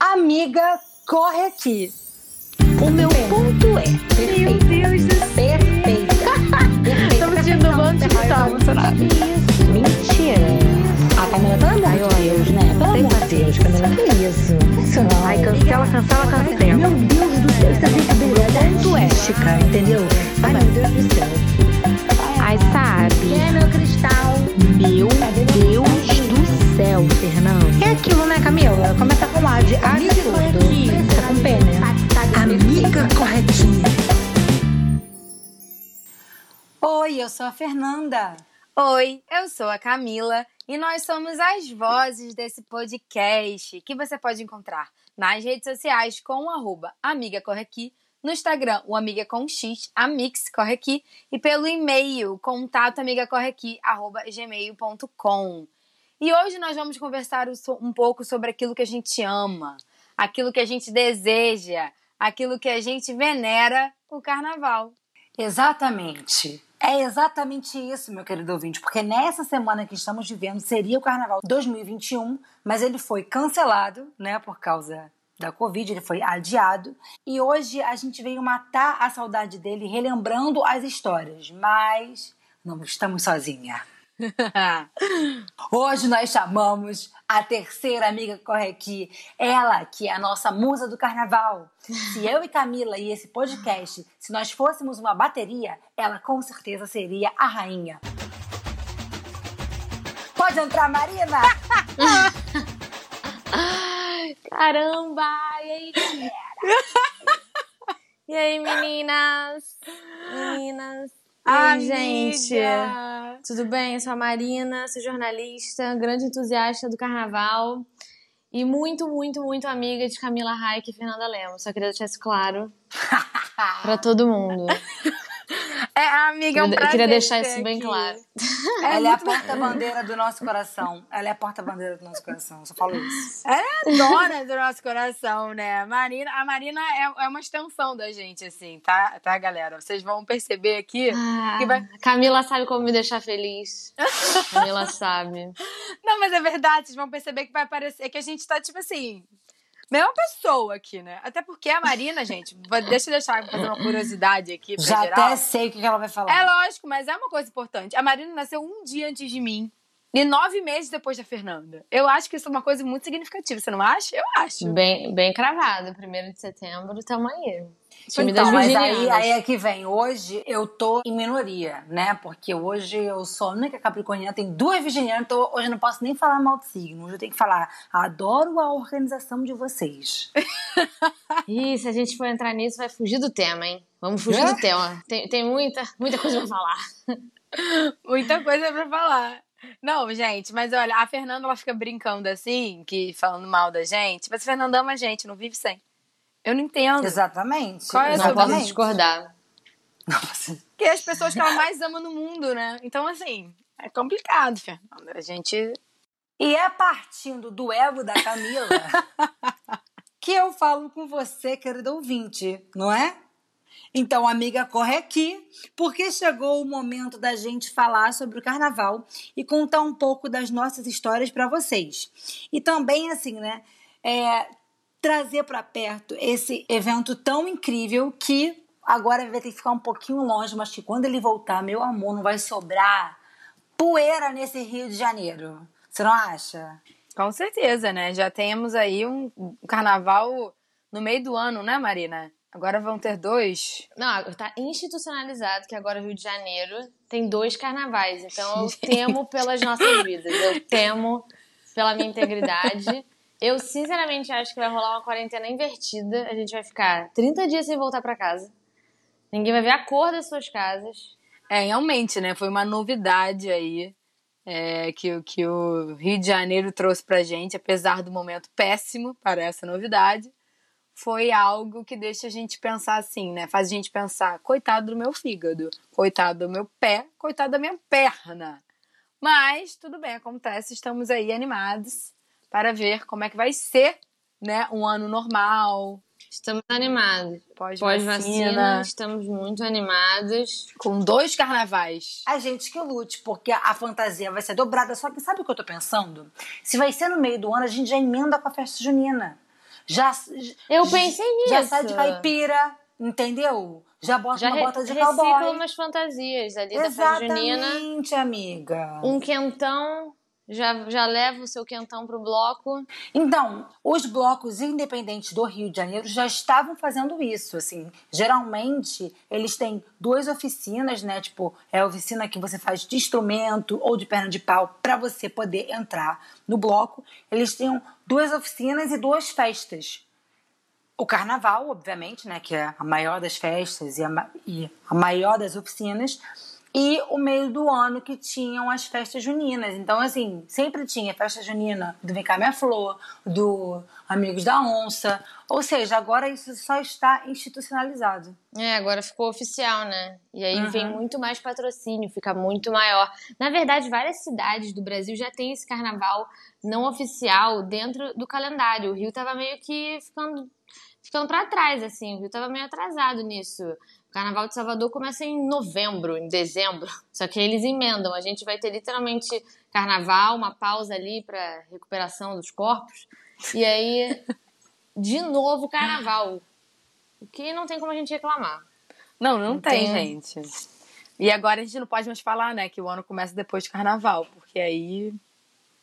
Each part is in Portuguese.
Amiga, corre aqui. O meu ponto é. Meu Deus do céu. Perfeita. Estamos sentindo um monte de tá emocionada. Mentira. A Camila, pelo amor de Deus, né? Pelo amor de Deus, Camila, que isso? Isso não. Ai, cancela, cancela, cancela. Meu Deus do céu, isso é brincadeira. Ponto é, Chica, entendeu? Ai, meu Deus do céu. Ai, sabe? Quem é meu cristal? Meu Deus céu, Fernando. É aquilo, né, Camila? Começa com A de A Amiga tudo. corretinha. Tá com P, né? Amiga corretinha. Oi, eu sou a Fernanda. Oi, eu sou a Camila e nós somos as vozes desse podcast que você pode encontrar nas redes sociais com o arroba Amiga Corre Aqui, no Instagram o Amiga com X, Amix Corre Aqui e pelo e-mail contato arroba gmail.com. E hoje nós vamos conversar um pouco sobre aquilo que a gente ama, aquilo que a gente deseja, aquilo que a gente venera, o carnaval. Exatamente. É exatamente isso, meu querido ouvinte, porque nessa semana que estamos vivendo seria o Carnaval 2021, mas ele foi cancelado, né, por causa da Covid, ele foi adiado. E hoje a gente veio matar a saudade dele, relembrando as histórias, mas não estamos sozinha. Hoje nós chamamos a terceira amiga que corre aqui, ela que é a nossa musa do carnaval. Se eu e Camila e esse podcast, se nós fôssemos uma bateria, ela com certeza seria a rainha. Pode entrar, Marina? Caramba! E aí, galera? e aí, meninas? Meninas? Aí, gente? Tudo bem? Eu sou a Marina, sou jornalista, grande entusiasta do carnaval e muito, muito, muito amiga de Camila Raik e Fernanda Lemos. Só queria deixar isso claro pra todo mundo. É, amiga, é um Eu prazer queria deixar isso bem aqui. claro. ela é a porta-bandeira do nosso coração. Ela é a porta-bandeira do nosso coração. Eu só falo isso. Ela é a dona do nosso coração, né? Marina, a Marina é, é uma extensão da gente, assim, tá, tá, galera? Vocês vão perceber aqui. Ah, Que vai- Camila sabe como me deixar feliz. Camila sabe. Não, mas é verdade, vocês vão perceber que vai parecer que a gente tá, tipo assim, mesma pessoa aqui, né? Até porque a Marina, gente, deixa eu deixar fazer uma curiosidade aqui Já geral. até sei o que ela vai falar. É lógico, mas é uma coisa importante. A Marina nasceu um dia antes de mim. E nove meses depois da Fernanda. Eu acho que isso é uma coisa muito significativa. Você não acha? Eu acho. Bem, bem cravado. Primeiro de setembro, tamo aí. Time Então, mas aí, aí é que vem. Hoje eu tô em minoria, né? Porque hoje eu sou a única capricorniana, tem duas virginianas, então hoje eu não posso nem falar mal de signo. Hoje eu tenho que falar, adoro a organização de vocês. Ih, se a gente for entrar nisso, vai fugir do tema, hein? Vamos fugir É? do tema. Tem, tem muita, muita coisa pra falar. Muita coisa pra falar. Não, gente, mas olha, a Fernanda ela fica brincando assim, que falando mal da gente, mas a Fernanda ama a gente, não vive sem. Eu não entendo. Exatamente. Qual é a Não sua posso discordar. Nossa. Que é as pessoas que ela mais ama no mundo, né? Então, assim, é complicado, Fernanda. A gente. E é partindo do ego da Camila que eu falo com você, querido ouvinte, não é? Então, amiga, corre aqui, porque chegou o momento da gente falar sobre o carnaval e contar um pouco das nossas histórias para vocês. E também, assim, né, é, trazer para perto esse evento tão incrível que agora vai ter que ficar um pouquinho longe, mas que quando ele voltar, meu amor, não vai sobrar poeira nesse Rio de Janeiro. Você não acha? Com certeza, né? Já temos aí um carnaval no meio do ano, né, Marina? Agora vão ter dois. Não, tá institucionalizado que agora o Rio de Janeiro tem dois carnavais. Então eu temo pelas nossas vidas. Eu temo pela minha integridade. Eu sinceramente acho que vai rolar uma quarentena invertida. A gente vai ficar 30 dias sem voltar pra casa. Ninguém vai ver a cor das suas casas. É, realmente, né? Foi uma novidade aí é, que, o- que o Rio de Janeiro trouxe pra gente, apesar do momento péssimo para essa novidade. Foi algo que deixa a gente pensar assim, né? Faz a gente pensar, coitado do meu fígado, coitado do meu pé, coitado da minha perna. Mas tudo bem, acontece, estamos aí animados para ver como é que vai ser, né? Um ano normal, Estamos animados. pós-vacina, Pós-vacina, estamos muito animados. com dois carnavais. A gente que lute, porque a fantasia vai ser dobrada. Só que sabe o que eu tô pensando? Se vai ser no meio do ano, a gente já emenda com a festa junina. Já, eu pensei nisso. Já sai de caipira, entendeu? Já bota já uma bota de cowboy. Recicla umas fantasias ali Exatamente, da. Exatamente, amiga. Um quentão já, já leva o seu quentão para o bloco. Então, os blocos independentes do Rio de Janeiro já estavam fazendo isso, assim. Geralmente, eles têm duas oficinas, né? Tipo, é a oficina que você faz de instrumento ou de perna de pau para você poder entrar no bloco. Eles tinham duas oficinas e duas festas. O carnaval, obviamente, né? Que é a maior das festas e a, e a maior das oficinas e o meio do ano que tinham as festas juninas. Então, assim, sempre tinha festa junina do Vem Cá Minha Flor, do Amigos da Onça. Ou seja, agora isso só está institucionalizado. É, agora ficou oficial, né? E aí uhum. vem muito mais patrocínio, fica muito maior. Na verdade, várias cidades do Brasil já têm esse carnaval não oficial dentro do calendário. O Rio tava meio que ficando ficando para trás, assim. O Rio tava meio atrasado nisso. O Carnaval de Salvador começa em novembro, em dezembro. Só que eles emendam. A gente vai ter literalmente carnaval, uma pausa ali para recuperação dos corpos. E aí, de novo, carnaval. O que não tem como a gente reclamar. Não, não, não tem, tem, gente. E agora a gente não pode mais falar, né, que o ano começa depois de carnaval, porque aí.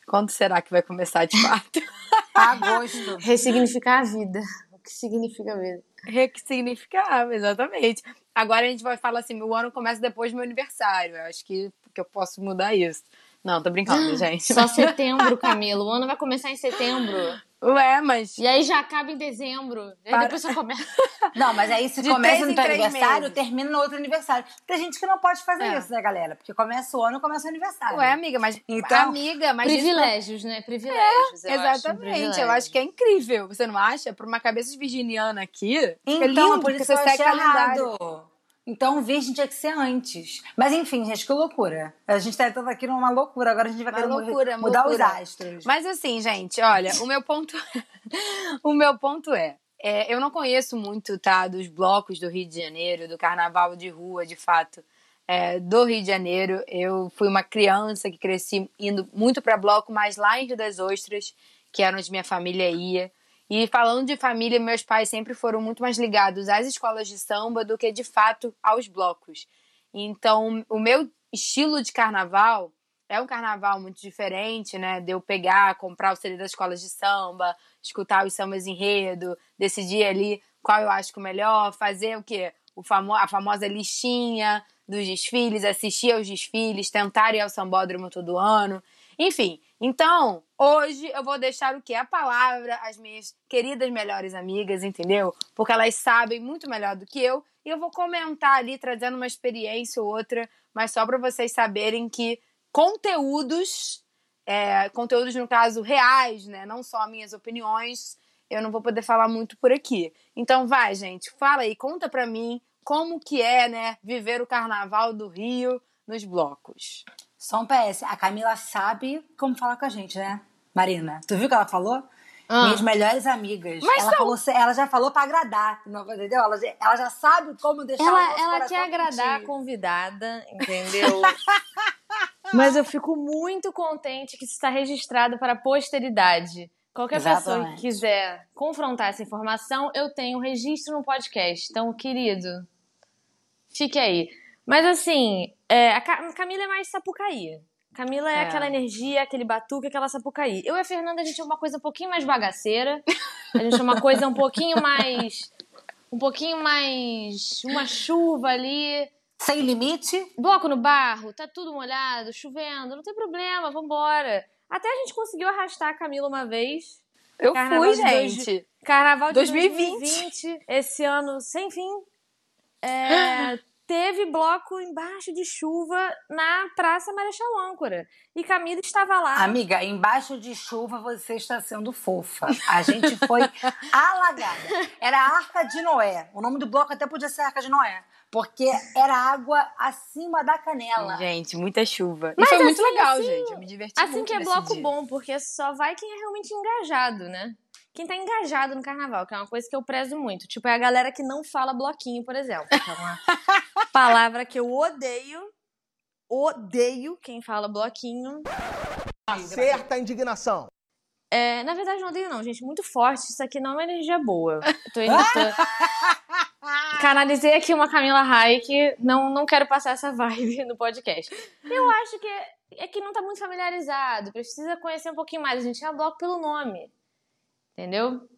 Quando será que vai começar de fato? Agosto. Ressignificar a vida. O que significa a vida? Ressignificar, exatamente. Agora a gente vai falar assim: o ano começa depois do meu aniversário. Eu acho que, que eu posso mudar isso. Não, tô brincando, gente. Só setembro, Camilo. O ano vai começar em setembro. Ué, mas. E aí já acaba em dezembro. E aí depois só começa. Não, mas aí se De começa no teu aniversário, meses. termina no outro aniversário. Tem gente que não pode fazer é. isso, né, galera? Porque começa o ano começa o aniversário. Ué, amiga, mas. Então, amiga, mas. Privilégios, né? Privilégios. É, eu exatamente. Acho, eu acho que é incrível. Você não acha? Pra uma cabeça de virginiana aqui. Então, lindo, por isso você segue calendário. Então, virgem tinha que ser antes. Mas enfim, gente, que loucura. A gente tá aqui numa loucura. Agora a gente vai querer loucura, mudar loucura. os astros. Mas assim, gente, olha, o meu ponto, o meu ponto é, é, eu não conheço muito, tá, dos blocos do Rio de Janeiro, do carnaval de rua, de fato, é, do Rio de Janeiro. Eu fui uma criança que cresci indo muito para bloco, mas lá em Rio das Ostras, que era onde minha família ia. E falando de família, meus pais sempre foram muito mais ligados às escolas de samba do que de fato aos blocos. Então, o meu estilo de carnaval é um carnaval muito diferente, né? De eu pegar, comprar o CD das escolas de samba, escutar os sambas enredo, decidir ali qual eu acho que o melhor, fazer o quê? O famo a famosa listinha dos desfiles, assistir aos desfiles, tentar ir ao sambódromo todo ano. Enfim, então, hoje eu vou deixar o que? A palavra às minhas queridas melhores amigas, entendeu? Porque elas sabem muito melhor do que eu. E eu vou comentar ali, trazendo uma experiência ou outra, mas só para vocês saberem que conteúdos, é, conteúdos no caso reais, né? Não só minhas opiniões, eu não vou poder falar muito por aqui. Então vai, gente, fala aí, conta pra mim como que é, né, viver o carnaval do Rio nos blocos. Só um PS, a Camila sabe como falar com a gente, né? Marina, tu viu o que ela falou? Ah. Minhas melhores amigas. Mas ela, falou, ela já falou pra agradar, entendeu? Ela, ela já sabe como deixar ela, Ela quer agradar a convidada, entendeu? Mas eu fico muito contente que isso está registrado para a posteridade. Qualquer Exatamente. pessoa que quiser confrontar essa informação, eu tenho registro no podcast. Então, querido, fique aí. Mas assim, é, a Camila é mais sapucaí. Camila é, é, aquela energia, aquele batuque, aquela sapucaí. Eu e a Fernanda, a gente é uma coisa um pouquinho mais bagaceira. A gente é uma coisa um pouquinho mais. Um pouquinho mais. Uma chuva ali. Sem limite? Bloco no barro, tá tudo molhado, chovendo, não tem problema, vambora. Até a gente conseguiu arrastar a Camila uma vez. Eu Carnaval fui, gente. Dois, Carnaval de 2020. 2020. Esse ano sem fim. É, teve bloco embaixo de chuva na Praça Marechal Âncora. E Camila estava lá. Amiga, embaixo de chuva você está sendo fofa. A gente foi alagada. Era a Arca de Noé. O nome do bloco até podia ser Arca de Noé. Porque era água acima da canela. Gente, muita chuva. Mas e foi assim, muito legal, assim, gente. Eu me diverti assim muito. Assim que é bloco dia. bom, porque só vai quem é realmente engajado, né? Quem tá engajado no carnaval, que é uma coisa que eu prezo muito. Tipo, é a galera que não fala bloquinho, por exemplo. Que é uma palavra que eu odeio. Odeio quem fala bloquinho. Certa indignação. É, na verdade, não odeio, não, gente. Muito forte. Isso aqui não é uma energia boa. Eu tô indo. Tô... Canalizei aqui uma Camila Hayek. Não, não quero passar essa vibe no podcast. Eu acho que é, é que não tá muito familiarizado. Precisa conhecer um pouquinho mais. A gente é bloco pelo nome. Entendeu?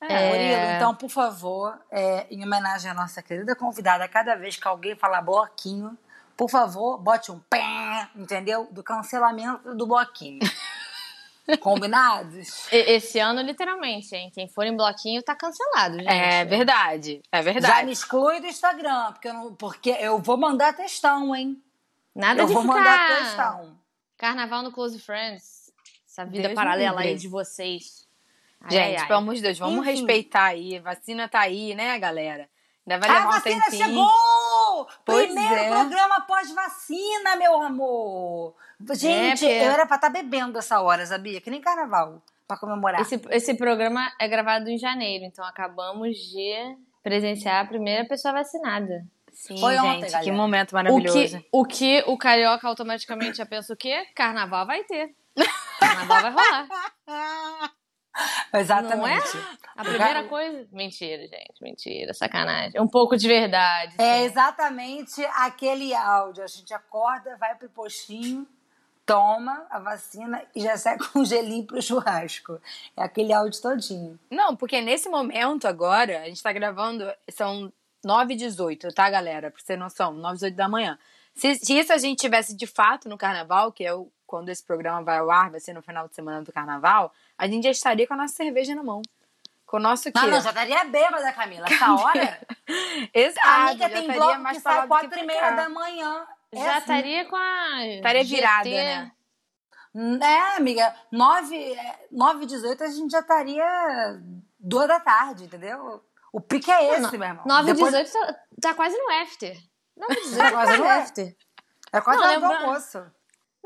É, é... Murilo, então, por favor, é, em homenagem à nossa querida convidada, cada vez que alguém falar bloquinho, por favor, bote um pé, entendeu? Do cancelamento do bloquinho. Combinados? Esse ano, literalmente, hein? Quem for em bloquinho tá cancelado, gente. É verdade, é verdade. Já me exclui do Instagram, porque eu, não, porque eu vou mandar textão, hein? Nada eu de vou ficar... mandar textão. Carnaval no Close Friends. Essa vida Deus paralela aí de vocês. Ai, gente, ai, pelo amor de Deus, vamos Enfim. respeitar aí. Vacina tá aí, né, galera? Ainda vai levar a um vacina chegou! Pois Primeiro é. programa pós-vacina, meu amor. Gente, é, eu era pra estar tá bebendo essa hora, sabia? Que nem carnaval, pra comemorar. Esse, esse programa é gravado em janeiro, então acabamos de presenciar a primeira pessoa vacinada. Sim, Foi gente, ontem, galera. que momento maravilhoso. O que, o que o carioca automaticamente já pensa o quê? Carnaval vai ter. Carnaval vai rolar. Exatamente. É? A primeira coisa. Mentira, gente. Mentira. Sacanagem. Um pouco de verdade. É sim. É exatamente aquele áudio. A gente acorda, vai pro postinho, toma a vacina e já sai com um gelinho pro churrasco. É aquele áudio todinho. Não, porque nesse momento agora, a gente tá gravando, são 9 e 18, tá, galera? Pra você ter noção, 9 e 18 da manhã. Se, se isso a gente tivesse de fato no carnaval, que é o, quando esse programa vai ao ar, vai ser no final de semana do carnaval, a gente já estaria com a nossa cerveja na mão. Com o nosso quê? Não, não, já estaria bêbada, Camila. Essa hora. Exato. A amiga tem bloco que sai quatro e meia da manhã. É já assim. estaria com a. Estaria virada, né? É, amiga, 9, 9 e 18 a gente já estaria duas da tarde, entendeu? O pique é esse, não, meu irmão. 9 e Depois... 18 tá, tá quase no after. 9 e 18 é quase no after. É quase no almoço.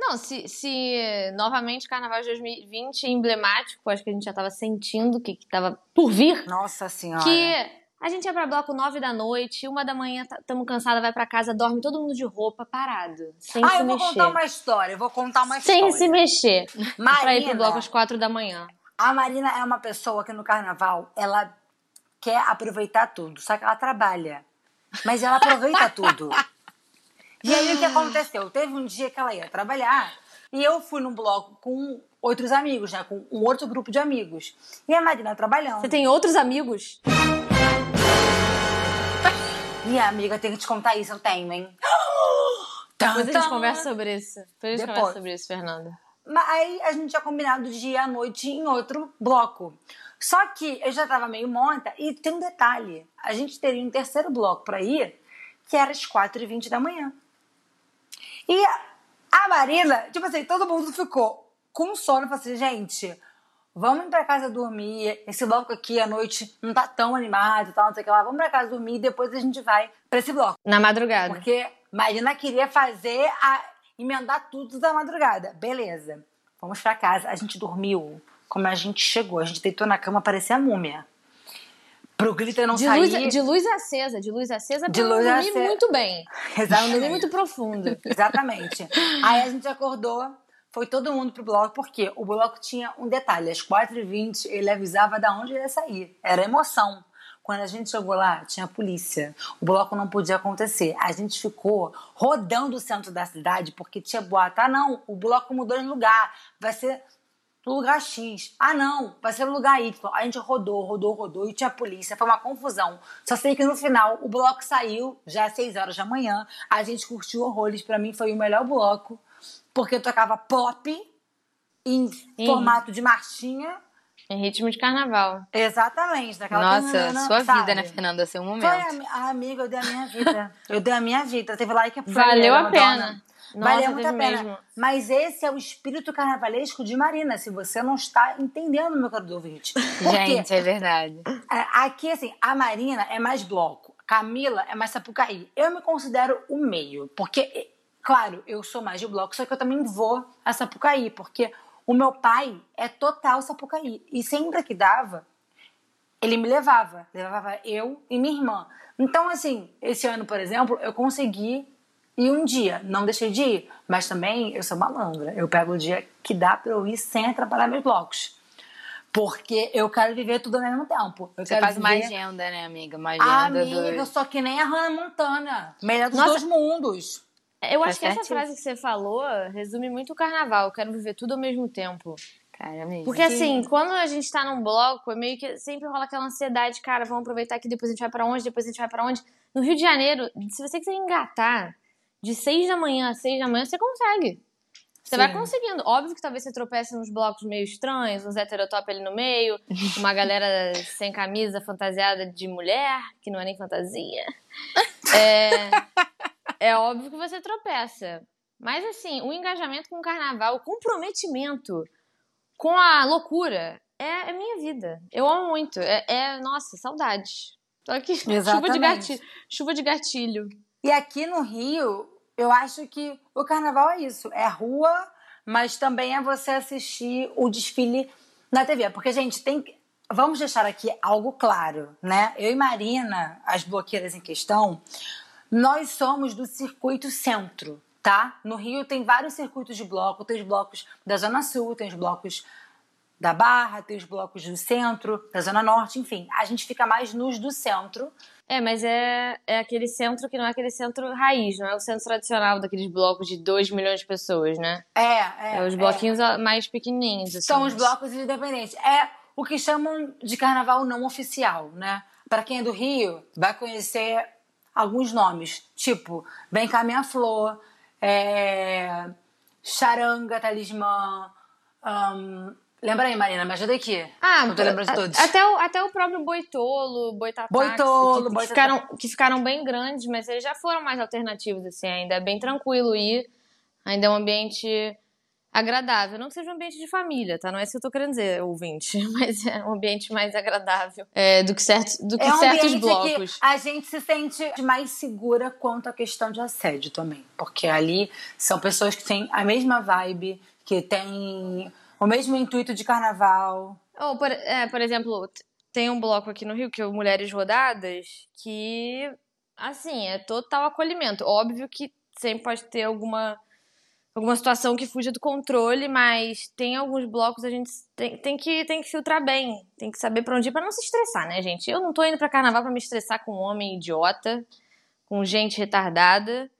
Não, se, se novamente Carnaval de 2020 emblemático, acho que a gente já estava sentindo que estava por vir. Nossa Senhora. Que a gente ia pra bloco 9 da noite, uma da manhã, estamos tá, cansada, vai para casa, dorme todo mundo de roupa, parado. Sem ah, se eu vou mexer. contar uma história, eu vou contar uma sem história. Sem se mexer. Marina, pra ir pro bloco às 4 da manhã. A Marina é uma pessoa que no carnaval, ela quer aproveitar tudo, só que ela trabalha. Mas ela aproveita tudo. E aí o que aconteceu? Teve um dia que ela ia trabalhar e eu fui num bloco com outros amigos, né? Com um outro grupo de amigos. E a Marina trabalhando. Você tem outros amigos? Minha amiga, tem que te contar isso, eu tenho, hein? Depois a gente conversa sobre isso. Depois a gente conversa sobre isso, Fernanda. Mas aí a gente tinha combinado de ir à noite em outro bloco. Só que eu já tava meio monta e tem um detalhe. A gente teria um terceiro bloco pra ir, que era às 4h20 da manhã. E a Marina, tipo assim, todo mundo ficou com sono. Falei assim, gente, vamos pra casa dormir. Esse bloco aqui à noite não tá tão animado e tal, não sei o que lá. Vamos pra casa dormir e depois a gente vai pra esse bloco. Na madrugada. Porque Marina queria fazer a. emendar tudo da madrugada. Beleza. Vamos pra casa. A gente dormiu como a gente chegou. A gente deitou na cama, parecia múmia pro glitter não de sair. Luz, de luz acesa, de luz acesa de luz dormir acesa. muito bem. Exatamente. dormir muito profundo. Exatamente. Aí a gente acordou, foi todo mundo pro bloco, porque o bloco tinha um detalhe, às 4h20 ele avisava da onde ia sair. Era emoção. Quando a gente chegou lá, tinha polícia. O bloco não podia acontecer. A gente ficou rodando o centro da cidade porque tinha boato. Ah, não, o bloco mudou de lugar. Vai ser no lugar X. Ah, não, vai ser no lugar Y. A gente rodou, rodou, rodou e tinha polícia. Foi uma confusão. Só sei que no final o bloco saiu, já às 6 horas da manhã. A gente curtiu horrores. Para mim foi o melhor bloco, porque eu tocava pop em, em formato de marchinha. Em ritmo de carnaval. Exatamente. Daquela Nossa, sua sabe? vida, né, Fernanda? Seu momento. Foi a, a, amiga, eu dei a minha vida. eu dei a minha vida. Teve like a Valeu a pena. Nossa, Valeu muito a pena. Mesmo. Mas esse é o espírito carnavalesco de Marina, se você não está entendendo, meu caro ouvinte. Gente, é verdade. Aqui, assim, a Marina é mais bloco, Camila é mais sapucaí. Eu me considero o meio, porque, claro, eu sou mais de bloco, só que eu também vou a sapucaí, porque o meu pai é total sapucaí. E sempre que dava, ele me levava. Levava eu e minha irmã. Então, assim, esse ano, por exemplo, eu consegui e um dia, não deixei de ir, mas também eu sou malandra. Eu pego o dia que dá pra eu ir sem atrapalhar meus blocos. Porque eu quero viver tudo ao mesmo tempo. Eu Você quero faz uma viver... agenda, né, amiga? Uma agenda Amiga, do... eu sou que nem a Hannah Montana. Melhor dos Nossa. dois mundos. Eu Tá acho que essa certíssimo. frase que você falou resume muito o carnaval. Eu quero viver tudo ao mesmo tempo. Cara, amiga. Porque assim, quando a gente tá num bloco, é meio que sempre rola aquela ansiedade, cara, vamos aproveitar que depois a gente vai pra onde, depois a gente vai pra onde. No Rio de Janeiro, se você quiser engatar de seis da manhã a seis da manhã, você consegue. Você vai Sim. conseguindo. Óbvio que talvez você tropece nos blocos meio estranhos, uns heterotop ali no meio, uma galera sem camisa, fantasiada de mulher, que não é nem fantasia. É, é óbvio que você tropeça. Mas assim, o engajamento com o carnaval, o comprometimento com a loucura é, é minha vida. Eu amo muito. É, é- nossa, saudades. Tô aqui, chuva de, Exatamente. gatilho, chuva de gatilho. E aqui no Rio, eu acho que o carnaval é isso. É rua, mas também é você assistir o desfile na TV. Porque, gente, tem Vamos deixar aqui algo claro, né? Eu e Marina, as bloqueiras em questão, nós somos do circuito centro, tá? No Rio tem vários circuitos de bloco. Tem os blocos da Zona Sul, tem os blocos da Barra, tem os blocos do centro, da Zona Norte, enfim. A gente fica mais nos do centro. É, mas é, é aquele centro que não é aquele centro raiz, não é o centro tradicional daqueles blocos de 2 milhões de pessoas, né? É, é. É, os é. bloquinhos mais pequenininhos, assim. São os blocos independentes. É o que chamam de carnaval não oficial, né? Para quem é do Rio, vai conhecer alguns nomes, tipo Vem Cá Minha Flor, é... Charanga, Talismã. ahn, Lembra aí, Marina, me ajuda aqui. Ah, Não tô lembrando de todos. Até o, até o próprio Boitolo, Boitataxi, Boitolo, que, que ficaram, que ficaram bem grandes, mas eles já foram mais alternativos, assim, ainda é bem tranquilo ir, ainda é um ambiente agradável. Não que seja um ambiente de família, tá? Não é isso que eu tô querendo dizer, ouvinte, mas é um ambiente mais agradável é, do que, certos do que É um certos blocos. que a gente se sente mais segura quanto à questão de assédio também. Porque ali são pessoas que têm a mesma vibe, que têm o mesmo intuito de carnaval. Ou, por, é, por exemplo, tem um bloco aqui no Rio, que é o Mulheres Rodadas, que, assim, é total acolhimento. Óbvio que sempre pode ter alguma, alguma situação que fuja do controle, mas tem alguns blocos a gente tem, tem, que, tem que filtrar bem, tem que saber pra onde ir pra não se estressar, né, gente? Eu não tô indo pra carnaval pra me estressar com um homem idiota, com gente retardada.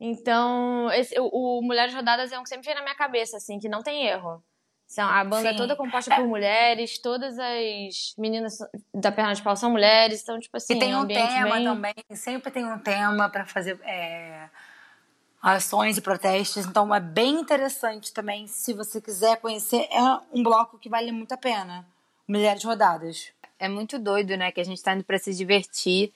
Então, esse- o, o Mulheres Rodadas é um que sempre vem na minha cabeça, assim, que não tem erro. São, a banda é Sim. toda composta por mulheres, todas as meninas da perna de pau são mulheres, então, tipo assim, e tem é um um ambiente tema bem... também, sempre tem um tema para fazer é, ações e protestos. Então é bem interessante também. Se você quiser conhecer, é um bloco que vale muito a pena. Mulheres Rodadas. é muito doido, né? Que a gente tá indo pra se divertir.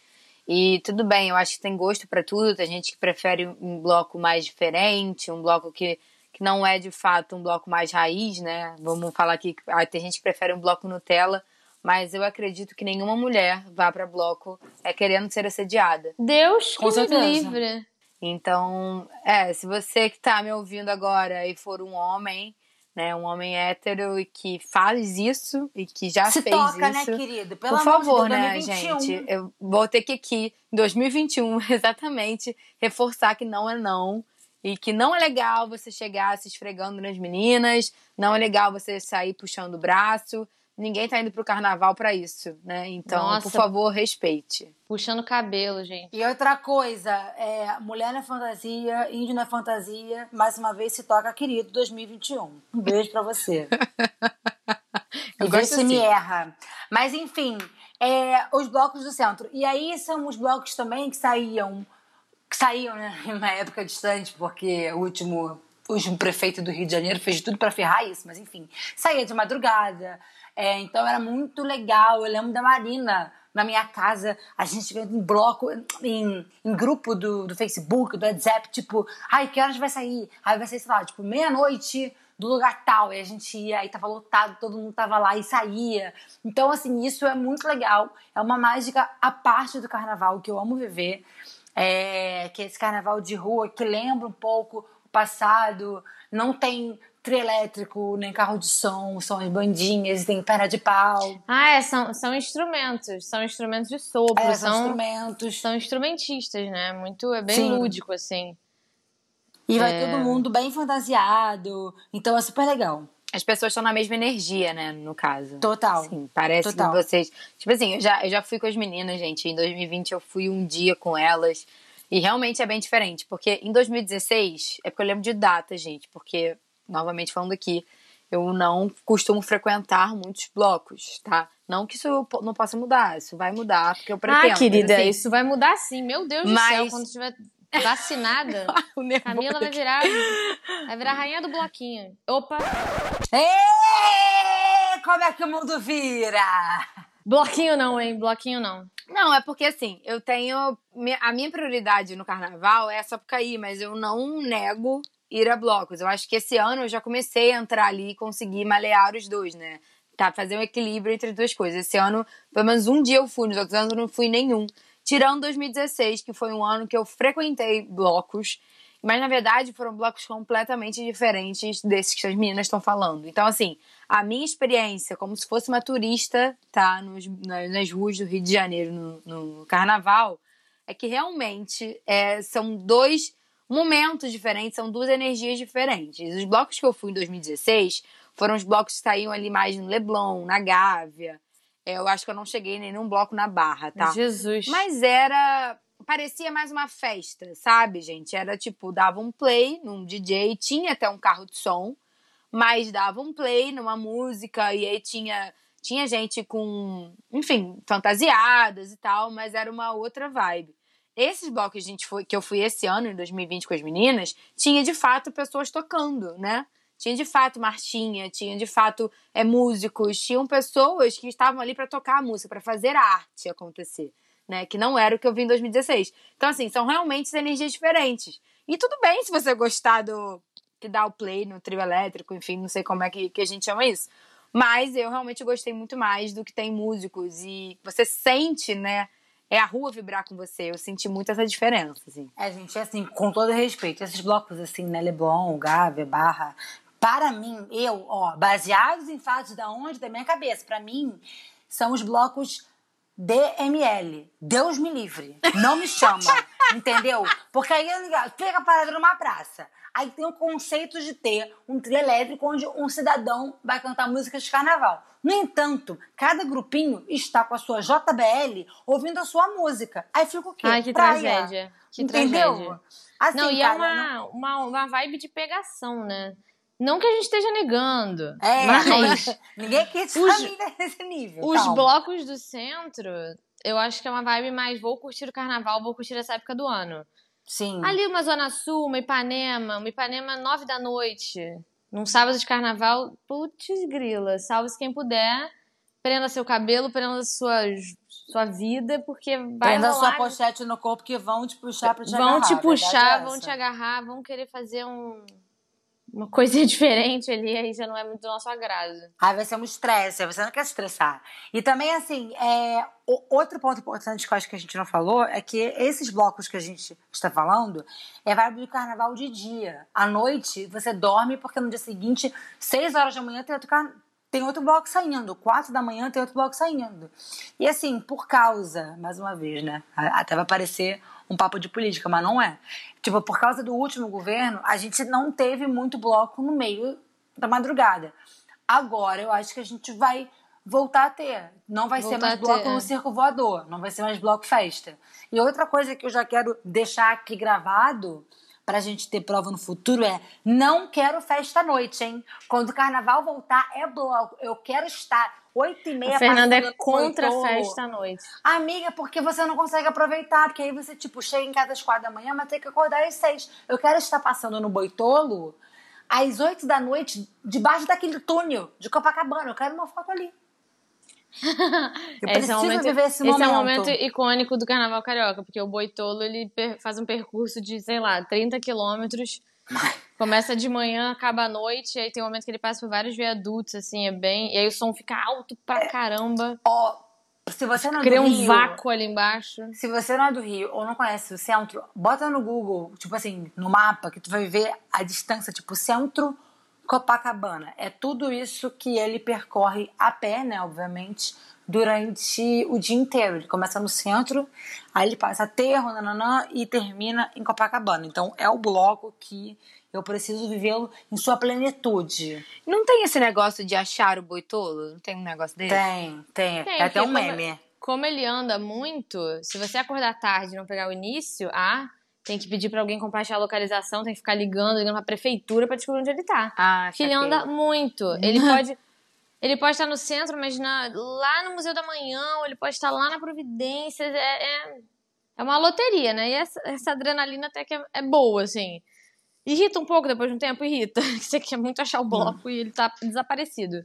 E tudo bem, eu acho que tem gosto pra tudo. Tem gente que prefere um bloco mais diferente, um bloco que, que não é de fato um bloco mais raiz, né? Vamos falar aqui que ah, tem gente que prefere um bloco Nutella, mas eu acredito que nenhuma mulher vá pra bloco é querendo ser assediada. Deus que Com me certeza. livre. Então, é, se você que tá me ouvindo agora e for um homem, né, um homem hétero e que faz isso e que já Se fez toca, isso, né, querido? Pelo por amor de favor, Deus, né, 2021. gente? Eu vou ter que aqui, em 2021, exatamente, reforçar que não é não. E que não é legal você chegar se esfregando nas meninas, não é legal você sair puxando o braço. Ninguém tá indo pro carnaval pra isso, né? Então, Nossa. por favor, respeite. Puxando cabelo, gente. E outra coisa, é, mulher na fantasia, índio na fantasia, mais uma vez se toca, querido, 2021. Um beijo pra você. Eu e gosto se me assim. erra. Mas enfim, é, os blocos do centro. E aí são os blocos também que saíam, que saíam né, em uma época distante, porque o último, o último prefeito do Rio de Janeiro fez tudo pra ferrar isso, mas enfim, saía de madrugada. É, então era muito legal. Eu lembro da Marina na minha casa, a gente vendo em bloco, em, em grupo do, do Facebook, do WhatsApp, tipo, ai, que horas vai sair? Aí vai sair, sei lá, tipo, meia-noite do lugar tal. E a gente ia, aí tava lotado, todo mundo tava lá e saía. Então, assim, isso é muito legal. É uma mágica à parte do carnaval que eu amo viver. É, que é esse carnaval de rua que lembra um pouco o passado. Não tem trio elétrico, nem carro de som, são as bandinhas, tem perna de pau. Ah, é, são, são instrumentos. São instrumentos de sopro. É, são são, instrumentos. são instrumentistas, né? Muito, é bem Sim. lúdico, assim. E vai É. todo mundo bem fantasiado. Então é super legal. As pessoas estão na mesma energia, né, no caso. Total. Sim, parece Total. que vocês. Tipo assim, eu já, eu já fui com as meninas, gente. Em 2020 eu fui um dia com elas. E realmente é bem diferente. Porque em 2016, é porque eu lembro de data, gente. Porque, novamente falando aqui, eu não costumo frequentar muitos blocos, tá? Não que isso não possa mudar, isso vai mudar, porque eu pretendo. Ah, querida, assim, isso vai mudar sim. Meu Deus do Mas- céu, quando estiver vacinada, o nervoso Camila vai virar, vai virar a rainha do bloquinho. Opa, Ê, como é que o mundo vira? bloquinho não, hein? Bloquinho não. Não, é porque assim, eu tenho. A minha prioridade no carnaval é essa Sapucaí, mas eu não nego ir a blocos. Eu acho que esse ano eu já comecei a entrar ali e conseguir malear os dois, né? Tá, fazer um equilíbrio entre as duas coisas. Esse ano, pelo menos um dia eu fui, nos outros anos eu não fui nenhum. Tirando 2016, que foi um ano que eu frequentei blocos. Mas, na verdade, foram blocos completamente diferentes desses que as meninas estão falando. Então, assim, a minha experiência, como se fosse uma turista, tá? Nos, na- nas ruas do Rio de Janeiro, no, no carnaval, é que realmente é, são dois momentos diferentes, são duas energias diferentes. Os blocos que eu fui em 2016 foram os blocos que saíam ali mais no Leblon, na Gávea. É, eu acho que eu não cheguei em nenhum bloco na Barra, tá? Jesus. Mas era. Parecia mais uma festa, sabe, gente? Era tipo, dava um play num DJ, tinha até um carro de som, mas dava um play numa música e aí tinha, tinha gente com, enfim, fantasiadas e tal, mas era uma outra vibe. Esses blocos que, a gente foi, que eu fui esse ano, em 2020, com as meninas, tinha de fato pessoas tocando, né? Tinha de fato marchinha, tinha de fato é, músicos, tinham pessoas que estavam ali para tocar a música, para fazer a arte acontecer, né? Que não era o que eu vi em 2016. Então, assim, são realmente energias diferentes. E tudo bem se você gostar do que dá o play no trio elétrico, enfim, não sei como é que, que a gente chama isso. Mas eu realmente gostei muito mais do que tem músicos e você sente, né? É a rua vibrar com você. Eu senti muito essa diferença, assim. É, gente, assim, com todo respeito, esses blocos assim, né, Leblon, Gávea, Barra, para mim, eu, ó, baseados em fatos da onde? Da minha cabeça, para mim, são os blocos DML. Deus me livre. Não me chama, entendeu? Porque aí, fica parado numa praça. Aí tem o conceito de ter um trio elétrico onde um cidadão vai cantar músicas de carnaval. No entanto, cada grupinho está com a sua JBL ouvindo a sua música. Aí fica o quê? Ai, que Praia. tragédia. Que Entendeu? tragédia. Assim, não, e cara, é uma, uma, uma vibe de pegação, né? Não que a gente esteja negando, É, mas ninguém quer te Os- família nesse nível. os calma. blocos do centro, eu acho que é uma vibe mais vou curtir o carnaval, vou curtir essa época do ano. Sim. Ali uma Zona Sul, uma Ipanema, uma Ipanema nove da noite, num sábado de carnaval, putz grila, salve-se quem puder, prenda seu cabelo, prenda sua, sua vida, porque vai Prenda rolar... sua pochete no corpo que vão te puxar pra te vão agarrar. te a verdade puxar, é vão essa. te agarrar, vão querer fazer um, uma coisinha diferente ali, aí já não é muito do nosso agrado. Aí vai ser um estresse, você não quer se estressar. E também, assim, é, outro ponto importante que eu acho que a gente não falou é que esses blocos que a gente está falando é vibe do carnaval de dia. À noite, você dorme porque no dia seguinte, 6 horas da manhã, tem outro, car- tem outro bloco saindo. 4 da manhã tem outro bloco saindo. E assim, por causa, mais uma vez, né? Até vai parecer um papo de política, mas não é. Tipo, por causa do último governo, a gente não teve muito bloco no meio da madrugada. Agora eu acho que a gente vai voltar a ter. Não vai ser Voltar mais a ter, bloco é. no circo voador, não vai ser mais bloco festa. E outra coisa que eu já quero deixar aqui gravado pra gente ter prova no futuro é não quero festa à noite, hein? Quando o carnaval voltar é bloco. Eu quero estar oito e meia A Fernanda é contra a festa à noite. Amiga, porque você não consegue aproveitar, porque aí você, tipo, chega em casa às quatro da manhã, mas tem que acordar às seis. Eu quero estar passando no Boitolo às oito da noite, debaixo daquele túnel de Copacabana. Eu quero uma foto ali. Eu Esse preciso é um momento, viver esse esse momento. é um momento icônico do Carnaval Carioca, porque o Boitolo ele faz um percurso de, sei lá, 30 quilômetros. Começa de manhã, acaba à noite, aí tem um momento que ele passa por vários viadutos, assim, é bem. E aí o som fica alto pra caramba. Ó, se você não é Cria do um Rio, vácuo ali embaixo. Se você não é do Rio ou não conhece o centro, bota no Google, tipo assim, no mapa, que tu vai ver a distância, tipo, centro Copacabana. É tudo isso que ele percorre a pé, né, obviamente, durante o dia inteiro. Ele começa no centro, aí ele passa aterro, nananã, e termina em Copacabana. Então, é o bloco que Eu preciso vivê-lo em sua plenitude. Não tem esse negócio de achar o boitolo? Não tem um negócio desse? Tem, tem. Tem, é até um meme. Como ele anda muito, se você acordar tarde e não pegar o início, ah, tem que pedir pra alguém compartilhar a localização, tem que ficar ligando, ligando pra prefeitura pra descobrir onde ele tá. Ah, ele saquei. anda muito. Ele pode. Ele pode estar no centro, mas na- lá no Museu da Manhã, ou ele pode estar lá na Providência. É, é, é uma loteria, né? E essa, essa adrenalina até que é, é boa, assim. Irrita um pouco depois de um tempo, irrita. Você quer muito achar o bloco e ele tá desaparecido.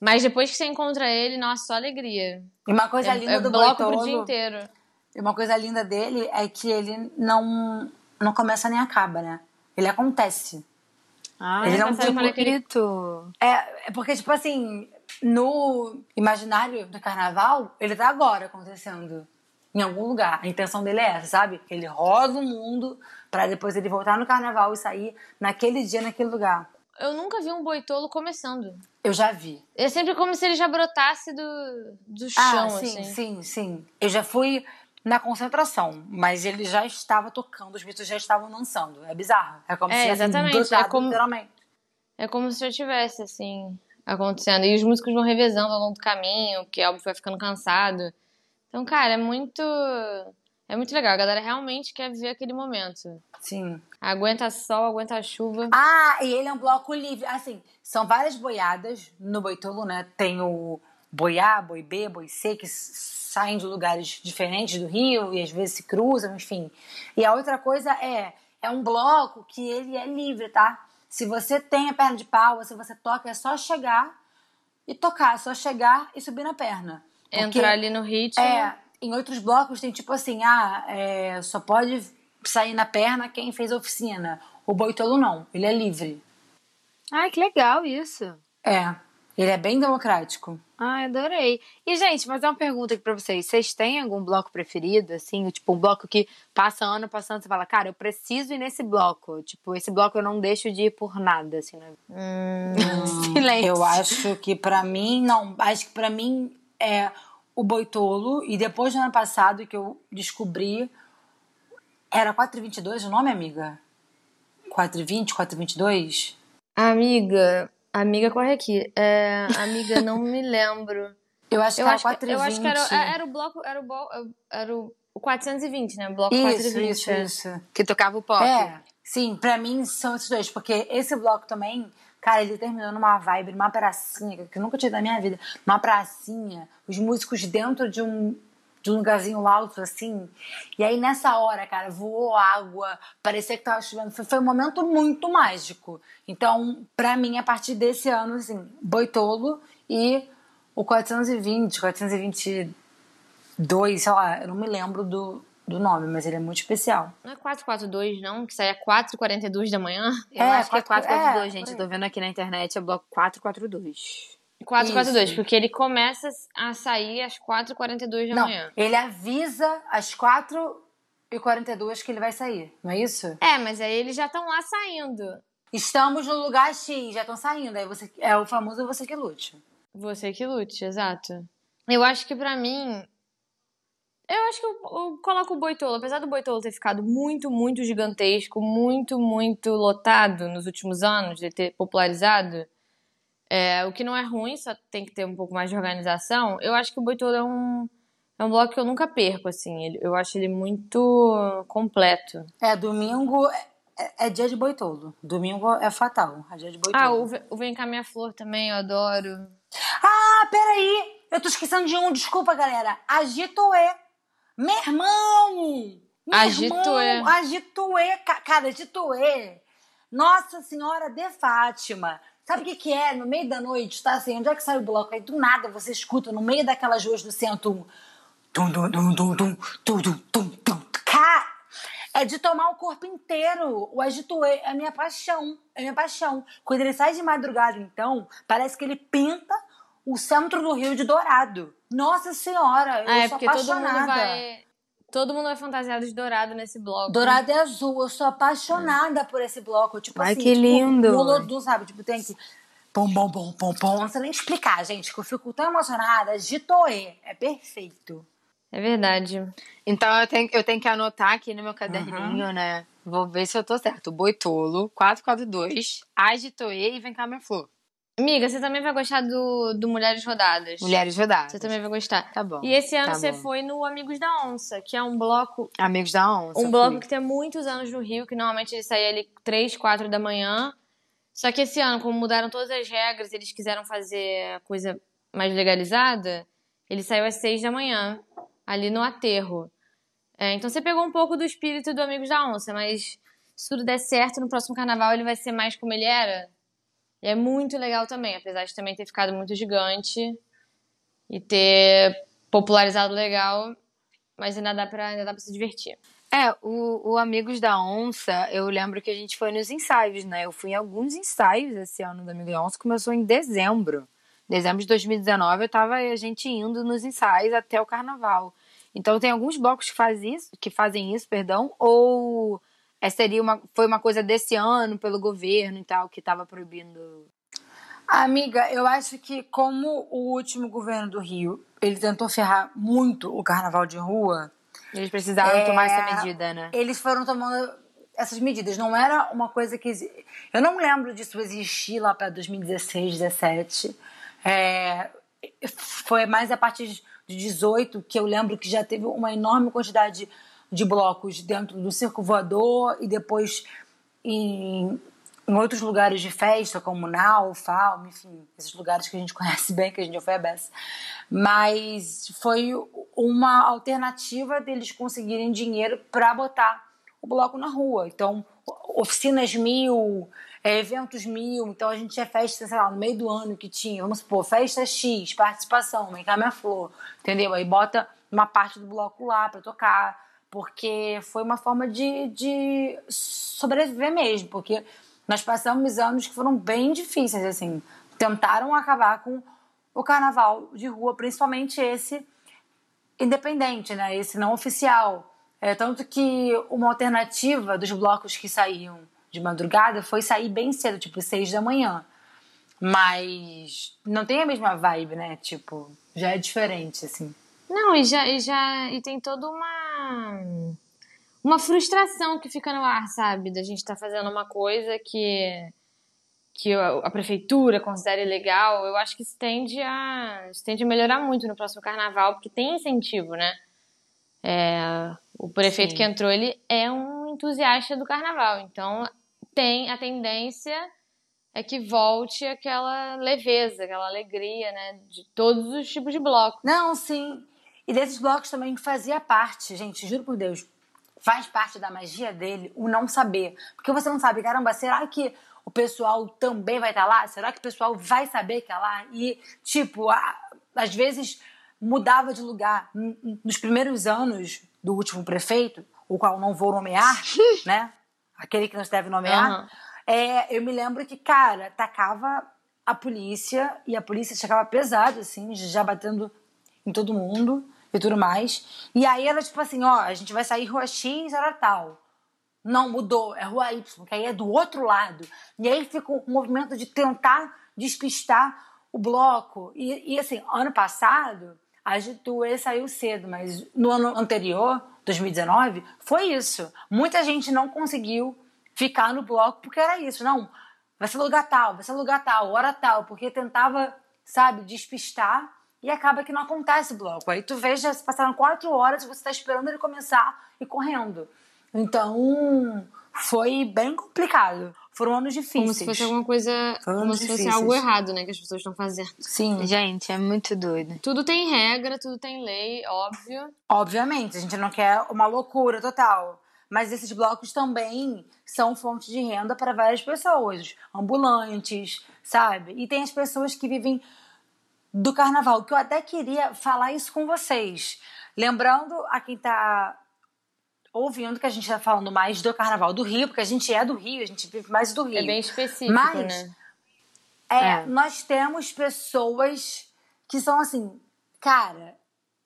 Mas depois que você encontra ele, nossa, só alegria. E uma coisa É, linda é do bloco pro dia inteiro. E uma coisa linda dele é que ele não, não começa nem acaba, né? Ele acontece. Ah, Ele não tá tem bonito. É, é porque, tipo assim, no imaginário do carnaval, ele tá agora acontecendo. Em algum lugar. A intenção dele é essa, sabe? Ele roda o mundo pra depois ele voltar no carnaval e sair naquele dia, naquele lugar. Eu nunca vi um boitolo começando. Eu já vi. É sempre como se ele já brotasse do, do chão, ah, sim, assim. sim, sim. Eu já fui na concentração, mas ele já estava tocando, os mitos já estavam dançando. É bizarro. É como É, se exatamente. dosado, É como- literalmente. É como se já tivesse, assim, acontecendo. E os músicos vão revezando ao longo do caminho, porque óbvio vai ficando cansado. Então, cara, é muito. É muito legal. A galera realmente quer viver aquele momento. Sim. Aguenta sol, aguenta chuva. Ah, e ele é um bloco livre. Assim, são várias boiadas no Boitolo, né? Tem o Boiá, Boi B, Boi C, que saem de lugares diferentes do Rio e às vezes se cruzam, enfim. E a outra coisa é, é um bloco que ele é livre, tá? Se você tem a perna de pau, se você toca, é só chegar e tocar, é só chegar e subir na perna. Porque- Entrar ali no ritmo. é, em outros blocos tem tipo assim, ah, é, só pode sair na perna quem fez a oficina. O Boitolo não, ele é livre. Ai, que legal isso. É, ele é bem democrático. Ai, adorei. E, gente, mas é uma pergunta aqui pra vocês. Vocês têm algum bloco preferido, assim? Tipo, um bloco que passa ano passando, você fala, cara, eu preciso ir nesse bloco. Tipo, esse bloco eu não deixo de ir por nada, assim, né? Silêncio. Eu acho que pra mim, não, acho que pra mim é o Boitolo. E depois do ano passado que eu descobri, era 422 o nome, amiga? 420, 422? Amiga, amiga, corre aqui. É, amiga, não me lembro. Eu acho que Eu era acho, que, 420. eu acho que era, era o bloco, era o, blo- era o o 420, né? O bloco Isso, 420. isso, é. isso. Que tocava o pop. É, sim, pra mim são esses dois, porque esse bloco também, cara, ele terminou numa vibe, numa pracinha, que eu nunca tive na minha vida, numa pracinha, os músicos dentro de um, de um lugarzinho alto, assim, e aí nessa hora, cara, voou água, parecia que tava chovendo, foi, foi um momento muito mágico. Então, pra mim, a partir desse ano, assim, Boitolo e o 420, 422, sei lá, eu não me lembro do, do nome, mas ele é muito especial. Não é 442, não? Que saia 4h42 da manhã? Eu É, acho que é quatro- 442, é, gente. Eu tô vendo aqui na internet, é o bloco 442. 442, Isso. porque ele começa a sair às 4h42 da Não, manhã. ele avisa às 4h42 que ele vai sair, não é isso? É, mas aí eles já estão lá saindo. Estamos no lugar X, já estão saindo. Aí você é o famoso você que lute. Você que lute, exato. Eu acho que pra mim. Eu acho que eu, eu coloco o Boitolo. Apesar do Boitolo ter ficado muito, muito gigantesco, muito, muito lotado nos últimos anos, de ter popularizado, é, o que não é ruim, só tem que ter um pouco mais de organização. Eu acho que o Boitolo é um, é um bloco que eu nunca perco, assim. Ele- Eu acho ele muito completo. É, domingo é, é dia de boitolo. Domingo é fatal, é dia de boitolo. Ah, o, o Vem Cá Minha Flor também, eu adoro. Ah, peraí! Eu tô esquecendo de um, desculpa, galera. Agitoê. Meu irmão! Meu irmão, Agitoê, ca- cara, Agitoê. Nossa Senhora de Fátima. Sabe o que que é? No meio da noite, tá assim, onde é que sai o bloco? Aí do nada você escuta no meio daquelas ruas do centro um... Tum, tum, tum, tum, tum, tum, tum, tum, tum. Cara, é de tomar o corpo inteiro. O agitoê é a minha paixão. É a minha paixão. Quando ele sai de madrugada, então, parece que ele pinta o centro do Rio de dourado. Nossa Senhora, eu Ah, é sou porque todo apaixonada. mundo vai. Todo mundo vai fantasiado de dourado nesse bloco. Dourado e azul, eu sou apaixonada por esse bloco. Tipo Ai, assim, que tipo, lindo. no Olodum, sabe? Tipo, tem que. Pom, pom, pom, pom, pom. Não sei nem explicar, gente, que eu fico tão emocionada. Gitoê, é perfeito. É verdade. Então eu tenho, eu tenho que anotar aqui no meu caderninho, uhum. né? Vou ver se eu tô certo. Boitolo, 442, Agitoe e Vem cá, minha flor. Amiga, você também vai gostar do, do Mulheres Rodadas. Mulheres Rodadas. Você também vai gostar. Tá bom. E esse ano tá você bom. foi no Amigos da Onça, que é um bloco. Amigos da Onça. Um bloco fui. que tem muitos anos no Rio, que normalmente ele saía ali 3, 4 da manhã. Só que esse ano, como mudaram todas as regras, eles quiseram fazer a coisa mais legalizada, ele saiu às 6 da manhã, ali no aterro. É, então você pegou um pouco do espírito do Amigos da Onça, mas se tudo der certo, no próximo carnaval ele vai ser mais como ele era. E é muito legal também, apesar de também ter ficado muito gigante e ter popularizado legal, mas ainda dá pra, ainda dá pra se divertir. É, o, o Amigos da Onça, eu lembro que a gente foi nos ensaios, né? Eu fui em alguns ensaios esse ano do Amigos da Onça, começou em dezembro. Dezembro de 2019, eu tava a gente indo nos ensaios até o carnaval. Então tem alguns blocos que, faz isso, que fazem isso, perdão, ou é, seria uma, foi uma coisa desse ano pelo governo e tal, que estava proibindo. Amiga, eu acho que como o último governo do Rio, ele tentou ferrar muito o carnaval de rua. Eles precisavam é, tomar essa medida, né? Eles foram tomando essas medidas. Não era uma coisa que. Eu não lembro disso existir lá para 2016, 2017. É, foi mais a partir de 18 que eu lembro que já teve uma enorme quantidade de blocos dentro do Circo Voador e depois em, em outros lugares de festa, como Nau, Falme, enfim, esses lugares que a gente conhece bem, que a gente já foi a beça. Mas foi uma alternativa deles conseguirem dinheiro para botar o bloco na rua. Então, oficinas mil, eventos mil, então a gente tinha festa, sei lá, no meio do ano que tinha, vamos supor, festa X, participação, vem cá minha flor, entendeu? Aí bota uma parte do bloco lá para tocar, porque foi uma forma de, de sobreviver mesmo, porque nós passamos anos que foram bem difíceis, assim, tentaram acabar com o carnaval de rua, principalmente esse independente, né, esse não oficial, é, tanto que uma alternativa dos blocos que saíam de madrugada foi sair bem cedo, tipo seis da manhã. Mas não tem a mesma vibe, né? Tipo, já é diferente, assim. Não, e já, e já e tem toda uma uma frustração que fica no ar, sabe? Da gente estar tá fazendo uma coisa que que a prefeitura considera ilegal. Eu acho que isso tende a isso tende a melhorar muito no próximo carnaval, porque tem incentivo, né? É, o prefeito Sim. que entrou, ele é um entusiasta do carnaval, então tem a tendência é que volte aquela leveza, aquela alegria, né, de todos os tipos de blocos. Não, sim. E desses blocos também fazia parte, gente, juro por Deus, faz parte da magia dele o não saber. Porque você não sabe, caramba, será que o pessoal também vai estar lá? Será que o pessoal vai saber que é lá? E, tipo, a, às vezes mudava de lugar. Nos primeiros anos do último prefeito, o qual não vou nomear, né? Aquele que não se deve nomear. Uhum. É, eu me lembro que, cara, tacava a polícia e a polícia chegava pesado, assim, já batendo em todo mundo e tudo mais. E aí era tipo assim: ó, a gente vai sair rua X, era tal. Não, mudou, é rua Y, que aí é do outro lado. E aí fica um movimento de tentar despistar o bloco. E, e assim, ano passado, a Gitue saiu cedo, mas no ano anterior, 2019, foi isso. Muita gente não conseguiu ficar no bloco porque era isso. Não, vai ser lugar tal, vai ser lugar tal, hora tal, porque tentava, sabe, despistar e acaba que não acontece o bloco. Aí tu veja, se passaram quatro horas e você está esperando ele começar e correndo. Então, foi bem complicado. Foram anos difíceis. Como se fosse alguma coisa. como se fosse algo errado, né? Que as pessoas estão fazendo. Sim. Gente, é muito doido. Tudo tem regra, tudo tem lei, óbvio. Obviamente, a gente não quer uma loucura total. Mas esses blocos também são fonte de renda para várias pessoas. Ambulantes, sabe? E tem as pessoas que vivem do carnaval, que eu até queria falar isso com vocês. Lembrando a quem está ouvindo que a gente está falando mais do Carnaval do Rio, porque a gente é do Rio, a gente vive mais do Rio. É bem específico, Mas, né? É, é, nós temos pessoas que são assim, cara,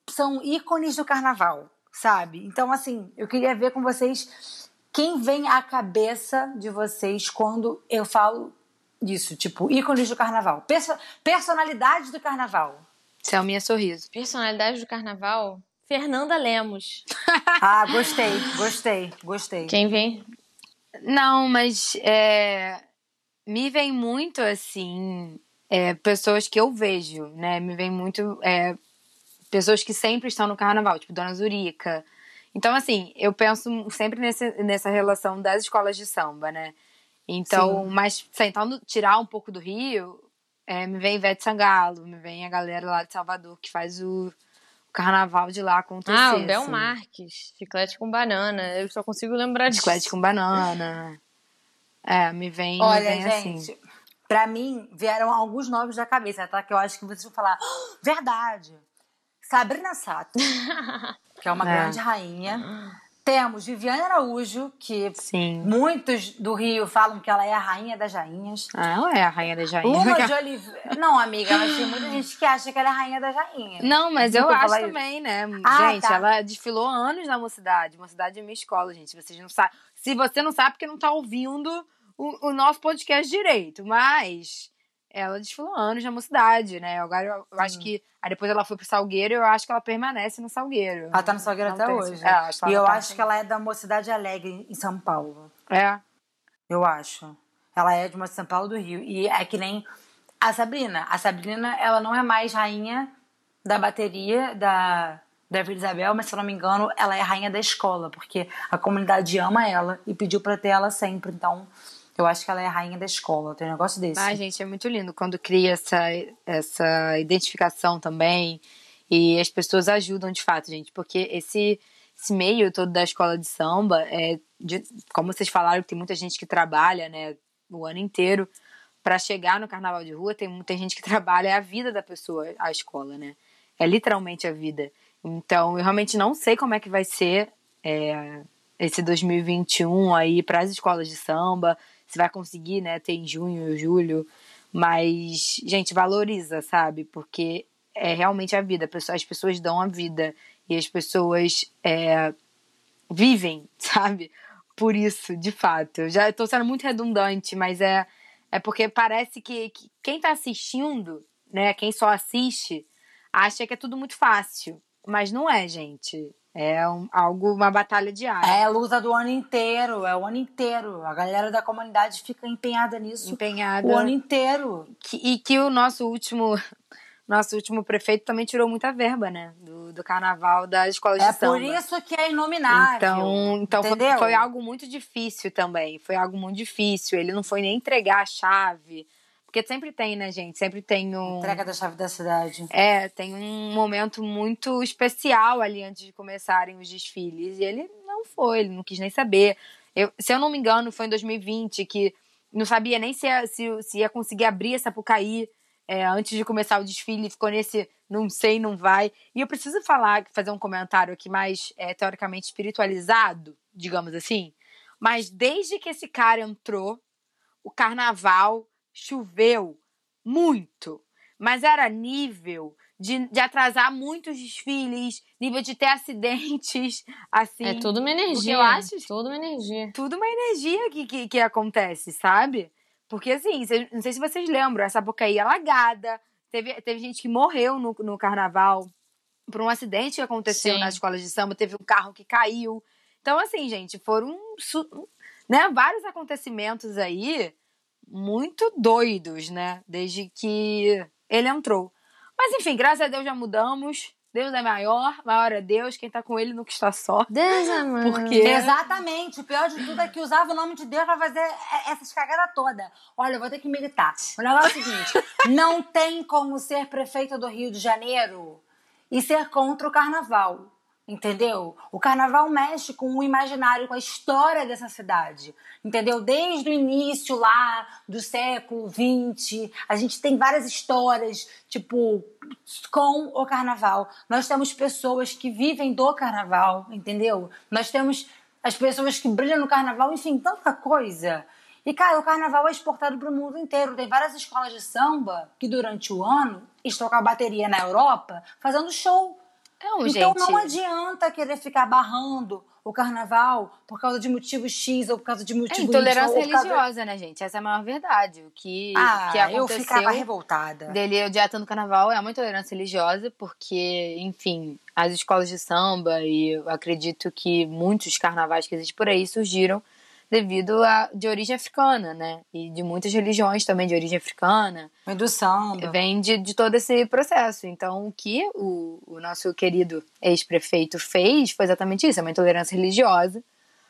são ícones do Carnaval, sabe? Então, assim, eu queria ver com vocês quem vem à cabeça de vocês quando eu falo disso, tipo, ícones do Carnaval, Perso personalidades do Carnaval. Selminha Sorriso. Personalidade do Carnaval? Fernanda Lemos. ah, gostei, gostei, gostei. Quem vem? Não, mas é, me vem muito assim. É, pessoas que eu vejo, né? Me vem muito é, pessoas que sempre estão no carnaval, tipo Dona Zurica. Então, assim, eu penso sempre nesse, nessa relação das escolas de samba, né? Então, Sim. mas tentando tirar um pouco do Rio, é, me vem Ivete Sangalo, me vem a galera lá de Salvador que faz o, o carnaval de lá acontecer. Ah, o Bel assim. Marques, chiclete com banana. Eu só consigo lembrar disso. Chiclete com banana. É, me vem, Olha, me vem assim. gente, assim. Pra mim, vieram alguns nomes da cabeça, tá? Que eu acho que vocês vão falar, oh, verdade. Sabrina Sato, que é uma é. grande rainha. Temos Viviane Araújo, que Sim. muitos do Rio falam que ela é a rainha das rainhas. Ah, ela é a rainha das rainhas. Luma de Oliveira. Não, amiga, mas tem muita gente que acha que ela é a rainha das rainhas. Não, mas eu acho também, né? Ah, gente, tá. ela desfilou anos na mocidade. Mocidade é minha escola, gente. Vocês não sabem. Se você não sabe, porque não tá ouvindo o, o nosso podcast direito. Mas ela desfilou anos na mocidade, né? Agora eu, eu acho que. Aí depois ela foi pro Salgueiro e eu acho que ela permanece no Salgueiro. Ela tá no Salgueiro até hoje. É, e eu tá acho que ela é da Mocidade Alegre, em São Paulo. É. Eu acho. Ela é de uma São Paulo do Rio. E é que nem a Sabrina. A Sabrina, ela não é mais rainha da bateria da, da Vila Isabel, mas se eu não me engano, ela é rainha da escola, porque a comunidade ama ela e pediu pra ter ela sempre. Então eu acho que ela é a rainha da escola, tem um negócio desse. Ah, gente, é muito lindo quando cria essa, essa identificação também. E as pessoas ajudam de fato, gente, porque esse, esse meio todo da escola de samba, é de, como vocês falaram, tem muita gente que trabalha, né, o ano inteiro para chegar no carnaval de rua, tem muita gente que trabalha, é a vida da pessoa, a escola, né? É literalmente a vida. Então, eu realmente não sei como é que vai ser é, esse 2021 aí para as escolas de samba se vai conseguir, né, ter em junho julho. Mas, gente, valoriza, sabe? Porque é realmente a vida. As pessoas dão a vida e as pessoas é, vivem, sabe? Por isso, de fato. Eu já estou sendo muito redundante, mas é, é porque parece que, que quem está assistindo, né, quem só assiste, acha que é tudo muito fácil. Mas não é, gente. É um, algo, uma batalha diária. É, luta do ano inteiro, é o ano inteiro. A galera da comunidade fica empenhada nisso. Empenhada. O ano inteiro. Que, e que o nosso último, nosso último prefeito também tirou muita verba, né? Do, do carnaval das escolas é de samba. É por isso que é inominável. Então, então foi, foi algo muito difícil também. Foi algo muito difícil. Ele não foi nem entregar a chave porque sempre tem, né, gente? Sempre tem um. Entrega da chave da cidade. É, tem um momento muito especial ali antes de começarem os desfiles. E ele não foi, ele não quis nem saber. Eu, se eu não me engano, foi em 2020 que não sabia nem se ia, se, se ia conseguir abrir essa Pucaí é, antes de começar o desfile. Ficou nesse não sei, não vai. E eu preciso falar, fazer um comentário aqui mais é, teoricamente espiritualizado, digamos assim. Mas desde que esse cara entrou, o carnaval choveu muito, mas era nível de, de atrasar muitos desfiles, nível de ter acidentes, assim. É tudo uma energia. Eu acho. Tudo uma energia. Tudo uma energia que, que, que acontece, sabe? Porque, assim, não sei se vocês lembram, essa Bocaí alagada, teve, teve gente que morreu no, no carnaval por um acidente que aconteceu Sim. nas escolas de samba, teve um carro que caiu. Então, assim, gente, foram né, vários acontecimentos aí muito doidos, né? Desde que ele entrou. Mas enfim, graças a Deus já mudamos. Deus é maior, maior é Deus, quem tá com ele nunca está só. Deus é maior. Porque... Exatamente. O pior de tudo é que usava o nome de Deus pra fazer essas cagadas toda. Olha, eu vou ter que militar. O negócio é o seguinte: não tem como ser prefeita do Rio de Janeiro e ser contra o carnaval. Entendeu? O carnaval mexe com o imaginário, com a história dessa cidade. Entendeu? Desde o início lá do século XX, a gente tem várias histórias, tipo, com o carnaval. Nós temos pessoas que vivem do carnaval, entendeu? Nós temos as pessoas que brilham no carnaval, enfim, tanta coisa. E, cara, o carnaval é exportado para o mundo inteiro. Tem várias escolas de samba que, durante o ano, estão com a bateria na Europa fazendo show Não, então gente. não adianta querer ficar barrando o carnaval por causa de motivo X ou por causa de É motivo intolerância Y. ou por causa- religiosa, né, gente? Essa é a maior verdade. O que, Ah, que eu aconteceu ficava revoltada. dele odiar tanto o carnaval é uma intolerância religiosa, porque, enfim, as escolas de samba e eu acredito que muitos carnavais que existem por aí surgiram devido a de origem africana, né? E de muitas religiões também de origem africana. Vem do samba. Vem de, de todo esse processo. Então, o que o, o nosso querido ex-prefeito fez foi exatamente isso: é uma intolerância religiosa,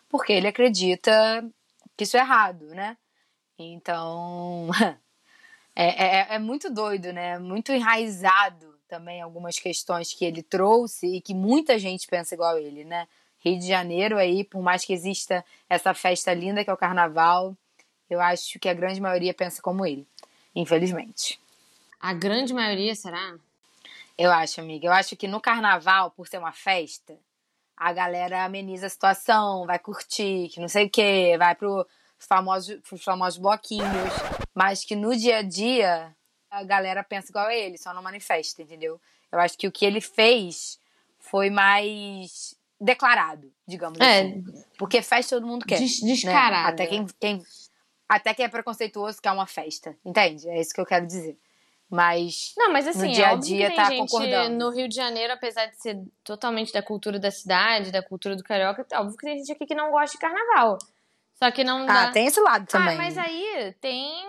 porque ele acredita que isso é errado, né? Então, é, é, é muito doido, né? Muito enraizado também algumas questões que ele trouxe e que muita gente pensa igual ele, né? Rio de Janeiro aí, por mais que exista essa festa linda que é o carnaval, eu acho que a grande maioria pensa como ele, infelizmente. A grande maioria, será? Eu acho, amiga. Eu acho que no carnaval, por ser uma festa, a galera ameniza a situação, vai curtir, que não sei o quê, vai pro famoso, pros famosos bloquinhos. Mas que no dia a dia, a galera pensa igual a ele, só não manifesta, entendeu? Eu acho que o que ele fez foi mais declarado, digamos É. assim. Porque festa todo mundo quer. Des- né? descarada. Até quem, quem, até quem é preconceituoso quer uma festa, entende? É isso que eu quero dizer. Mas Não, mas assim, No dia a é dia tá gente concordando. no Rio de Janeiro, apesar de ser totalmente da cultura da cidade, da cultura do carioca, é óbvio que tem gente aqui que não gosta de carnaval. Só que não dá. Ah, tem esse lado também. Ah, mas aí tem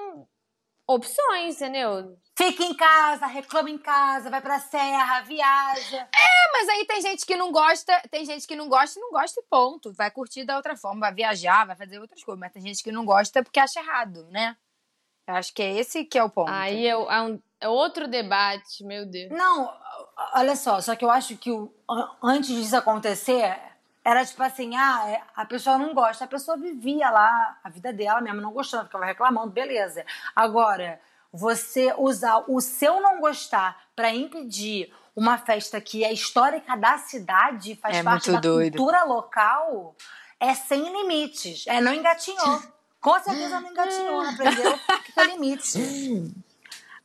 opções, entendeu? Fica em casa, reclama em casa, vai pra serra, viaja. É, mas aí tem gente que não gosta, tem gente que não gosta e não gosta e ponto. Vai curtir da outra forma, vai viajar, vai fazer outras coisas. Mas tem gente que não gosta porque acha errado, né? Eu acho que é esse que é o ponto. Aí é, é um- é outro debate, meu Deus. Não, olha só, só que eu acho que o, an- antes disso acontecer, era tipo assim, ah, é, a pessoa não gosta, a pessoa vivia lá a vida dela mesmo, não gostando, ficava reclamando, beleza. Agora, você usar o seu não gostar pra impedir uma festa que é histórica da cidade, faz É parte da doido. cultura local, é sem limites. É, não engatinhou. Com certeza não engatinhou, não aprendeu que é limite.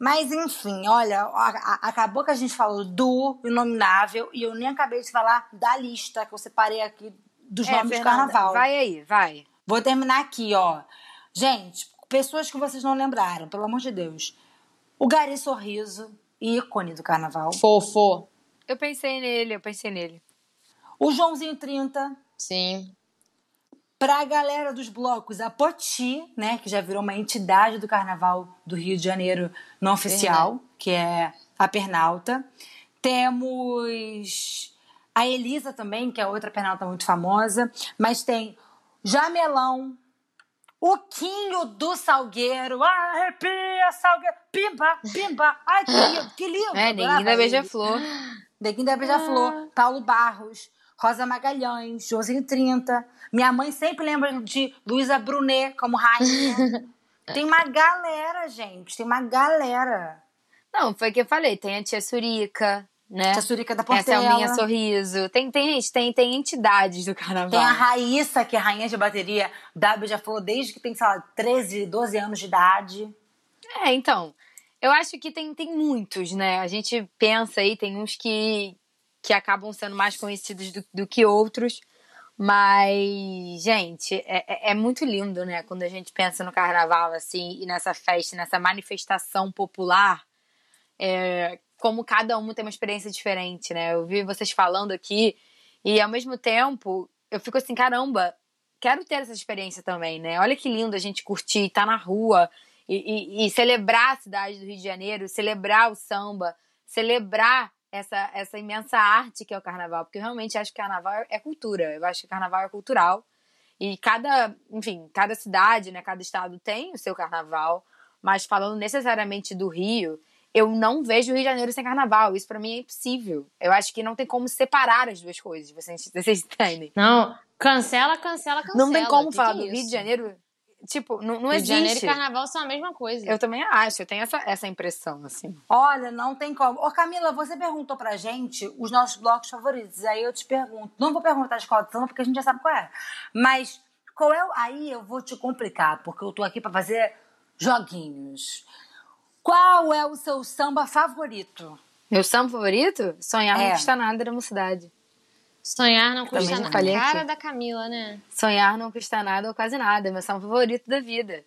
Mas enfim, olha, a- a- acabou que a gente falou do Inominável e eu nem acabei de falar da lista que eu separei aqui dos É, nomes de Fernanda, carnaval. Vai aí, vai. Vou terminar aqui, ó. Gente, pessoas que vocês não lembraram, pelo amor de Deus. O Gari Sorriso, ícone do carnaval. Fofo. Eu pensei nele, eu pensei nele. O Joãozinho 30. Sim. Pra galera dos blocos, a Poti, né, que já virou uma entidade do carnaval do Rio de Janeiro não oficial, que é a Pernalta. Temos a Elisa também, que é outra Pernalta muito famosa. Mas tem Jamelão, o Quinho do Salgueiro. Ah, arrepia, Salgueiro. Pimba, pimba. Ai, que lindo, que lindo. É, ninguém da. Beija-Flor. Neguinho da Beija-Flor, Paulo Barros, Rosa Magalhães, Josinho 30. Minha mãe sempre lembra de Luísa Brunet como rainha. tem uma galera, gente. Tem uma galera. Não, foi o que eu falei. Tem a tia Surica, né? Tia Surica da Tem a Portela. Selminha Sorriso. Tem, tem, gente, tem, tem entidades do carnaval. Tem a Raíssa, que é rainha de bateria da Beija-Flor desde que tem, sei lá, 13, 12 anos de idade. É, então. Eu acho que tem, tem muitos, né? A gente pensa aí, tem uns que, que acabam sendo mais conhecidos do, do que outros. Mas, gente, é, é- é muito lindo, né? Quando a gente pensa no carnaval, assim, e nessa festa, nessa manifestação popular, é, como cada um tem uma experiência diferente, né? Eu vi vocês falando aqui, e ao mesmo tempo, eu fico assim, caramba, quero ter essa experiência também, né? Olha que lindo a gente curtir, estar na rua e, e- e celebrar a cidade do Rio de Janeiro, celebrar o samba, celebrar essa, essa imensa arte que é o carnaval, porque eu realmente acho que carnaval é cultura, eu acho que carnaval é cultural. E cada, enfim, cada cidade, né, cada estado tem o seu carnaval, mas falando necessariamente do Rio, eu não vejo o Rio de Janeiro sem carnaval. Isso pra mim é impossível. Eu acho que não tem como separar as duas coisas, vocês, vocês entendem? Não, cancela, cancela, cancela. Não tem como Que falar que é do Rio de Janeiro. Tipo, não, não Rio de existe. Janeiro e carnaval são a mesma coisa. Eu também acho, eu tenho essa, essa impressão, assim. Olha, não tem como. Ô, Camila, você perguntou pra gente os nossos blocos favoritos. Aí eu te pergunto. Não vou perguntar a escola de samba, porque a gente já sabe qual é. Mas qual é o. Aí eu vou te complicar, porque eu tô aqui pra fazer joguinhos. Qual é o seu samba favorito? Meu samba favorito? Sonhar é. não custa nada da mocidade. Sonhar não custa nada. Cara aqui. da Camila, né? Sonhar não custa nada ou quase nada. Meu samba favorito da vida.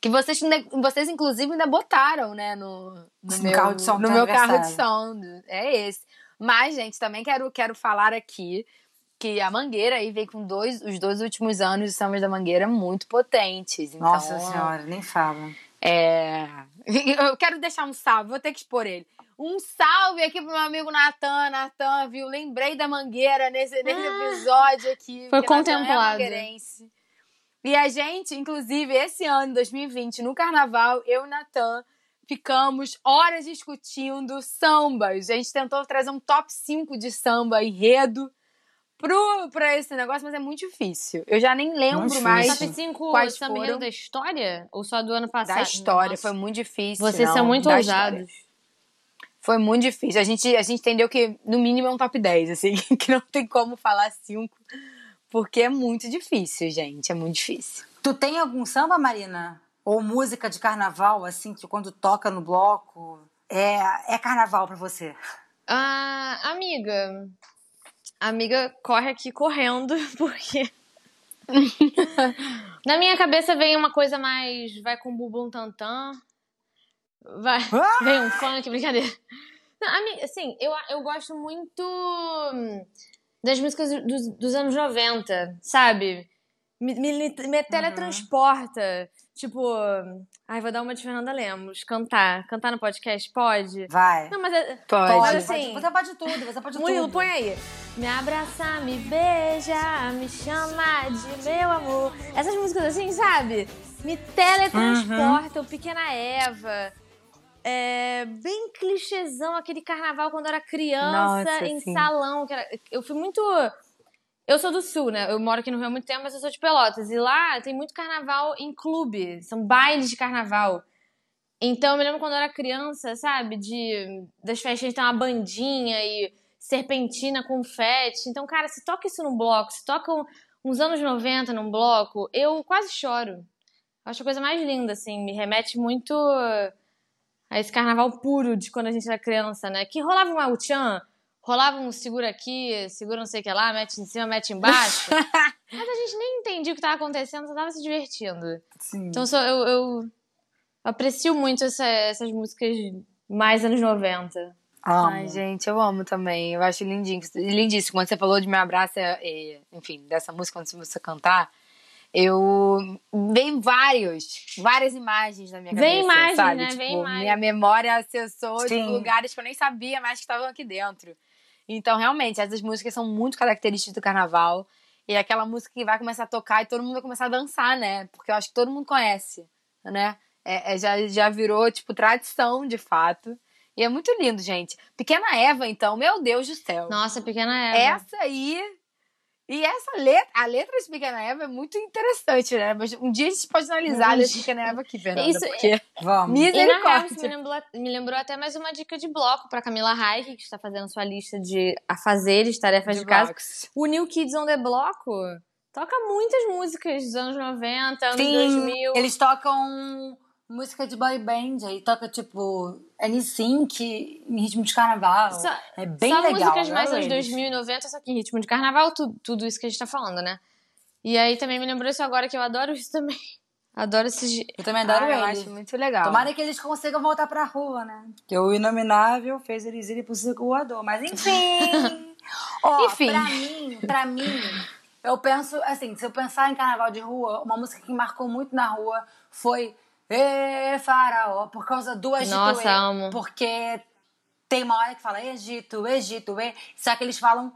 Que vocês, vocês inclusive, ainda botaram, né? No, no, no meu, carro de som. No meu carro de som. É esse. Mas, gente, também quero, quero falar aqui que a Mangueira aí veio com dois, os dois últimos anos de Sambas da Mangueira muito potentes. Então, Nossa senhora, nem fala. É... Eu quero deixar um salve, vou ter que expor ele. Um salve aqui pro meu amigo Natan. Natan, viu? Lembrei da Mangueira nesse, nesse ah, episódio aqui. Foi é contemplado. É e a gente, inclusive, esse ano, 2020, no carnaval, eu e Natan ficamos horas discutindo sambas. A gente tentou trazer um top 5 de samba enredo pro, pra esse negócio, mas é muito difícil. Eu já nem lembro muito mais. Top 5 quais foram da história? Ou só do ano passado? Da história, Nossa. foi muito difícil. Vocês não, são muito ousados. História. Foi muito difícil. A gente, a gente entendeu que, no mínimo, é um top 10, assim, que não tem como falar 5, porque é muito difícil, gente. É muito difícil. Tu tem algum samba, Marina? Ou música de carnaval, assim, que quando toca no bloco, é, é carnaval para você? Ah, amiga, amiga corre aqui correndo, porque. Na minha cabeça vem uma coisa mais. Vai com bumbum tantã. Vai. Ah! Vem um funk, brincadeira. Não, amiga, assim, eu, eu gosto muito das músicas dos, dos anos 90, sabe? Me, me, me teletransporta. Tipo, ai, vou dar uma de Fernanda Lemos. Cantar. Cantar no podcast? Pode? Vai. Não, mas. É, pode. Mas assim. Você pode tudo, você pode Murilo, tudo. põe aí. Me abraça, me beija, me chama de meu amor. Essas músicas assim, sabe? Me teletransportam. Uhum. Pequena Eva. É, bem clichêzão aquele carnaval quando eu era criança, Nossa, em sim. salão. Era, eu fui muito eu sou do Sul, né? Eu moro aqui no Rio há muito tempo, mas eu sou de Pelotas. E lá tem muito carnaval em clube. São bailes de carnaval. Então, eu me lembro quando eu era criança, sabe? De, das festas ter uma bandinha e serpentina, confete. Então, cara, se toca isso num bloco, se toca uns anos 90 num bloco, eu quase choro. Acho a coisa mais linda, assim. Me remete muito a esse carnaval puro de quando a gente era criança, né? Que rolava uma Uchan rolava um segura aqui, segura não sei o que lá, mete em cima, mete embaixo. Mas a gente nem entendia o que estava acontecendo, só tava se divertindo. Sim. Então eu, eu aprecio muito essa, essas músicas mais anos 90. Amo. Ai, gente, eu amo também. Eu acho lindinho, lindíssimo. Quando você falou de Me Abraça, e, enfim, dessa música, quando você cantar, eu veio vários, várias imagens na minha cabeça. Vem imagens, sabe? né? Tipo, Vem imagens. Minha memória acessou de lugares que eu nem sabia mais que estavam aqui dentro. Então, realmente, essas músicas são muito características do carnaval. E é aquela música que vai começar a tocar e todo mundo vai começar a dançar, né? Porque eu acho que todo mundo conhece, né? É, é, já, já virou, tipo, tradição, de fato. E é muito lindo, gente. Pequena Eva, então, meu Deus do céu. Nossa, Pequena Eva. Essa aí e essa letra, a letra de Pequena Eva é muito interessante, né? Mas um dia a gente pode analisar a letra de Pequena Eva aqui, Fernanda. Isso, porque... É... Vamos. Misericórdia. Me lembrou, me lembrou até mais uma dica de bloco para Camila Reich, que está fazendo sua lista de afazeres, tarefas de, de casa. O New Kids on the Bloco toca muitas músicas dos anos 90, anos Sim, 2000. Eles tocam música de boy band, aí toca tipo N-Sync em ritmo de carnaval. Só, é bem só legal. Só músicas mais anos 2090, só que em ritmo de carnaval, tudo, tudo isso que a gente tá falando, né? E aí também me lembrou isso agora que eu adoro isso também. Adoro esses. Eu também adoro ah, Eu acho muito legal. Tomara que eles consigam voltar pra rua, né? Porque o Inominável fez eles irem pro circulador. Mas enfim. Ó, enfim. Pra mim, pra mim, eu penso, assim, se eu pensar em carnaval de rua, uma música que marcou muito na rua foi Ê, faraó, por causa do Egito. Nossa, e, amo. Porque tem uma hora que fala Egito, Egito, e, só que eles falam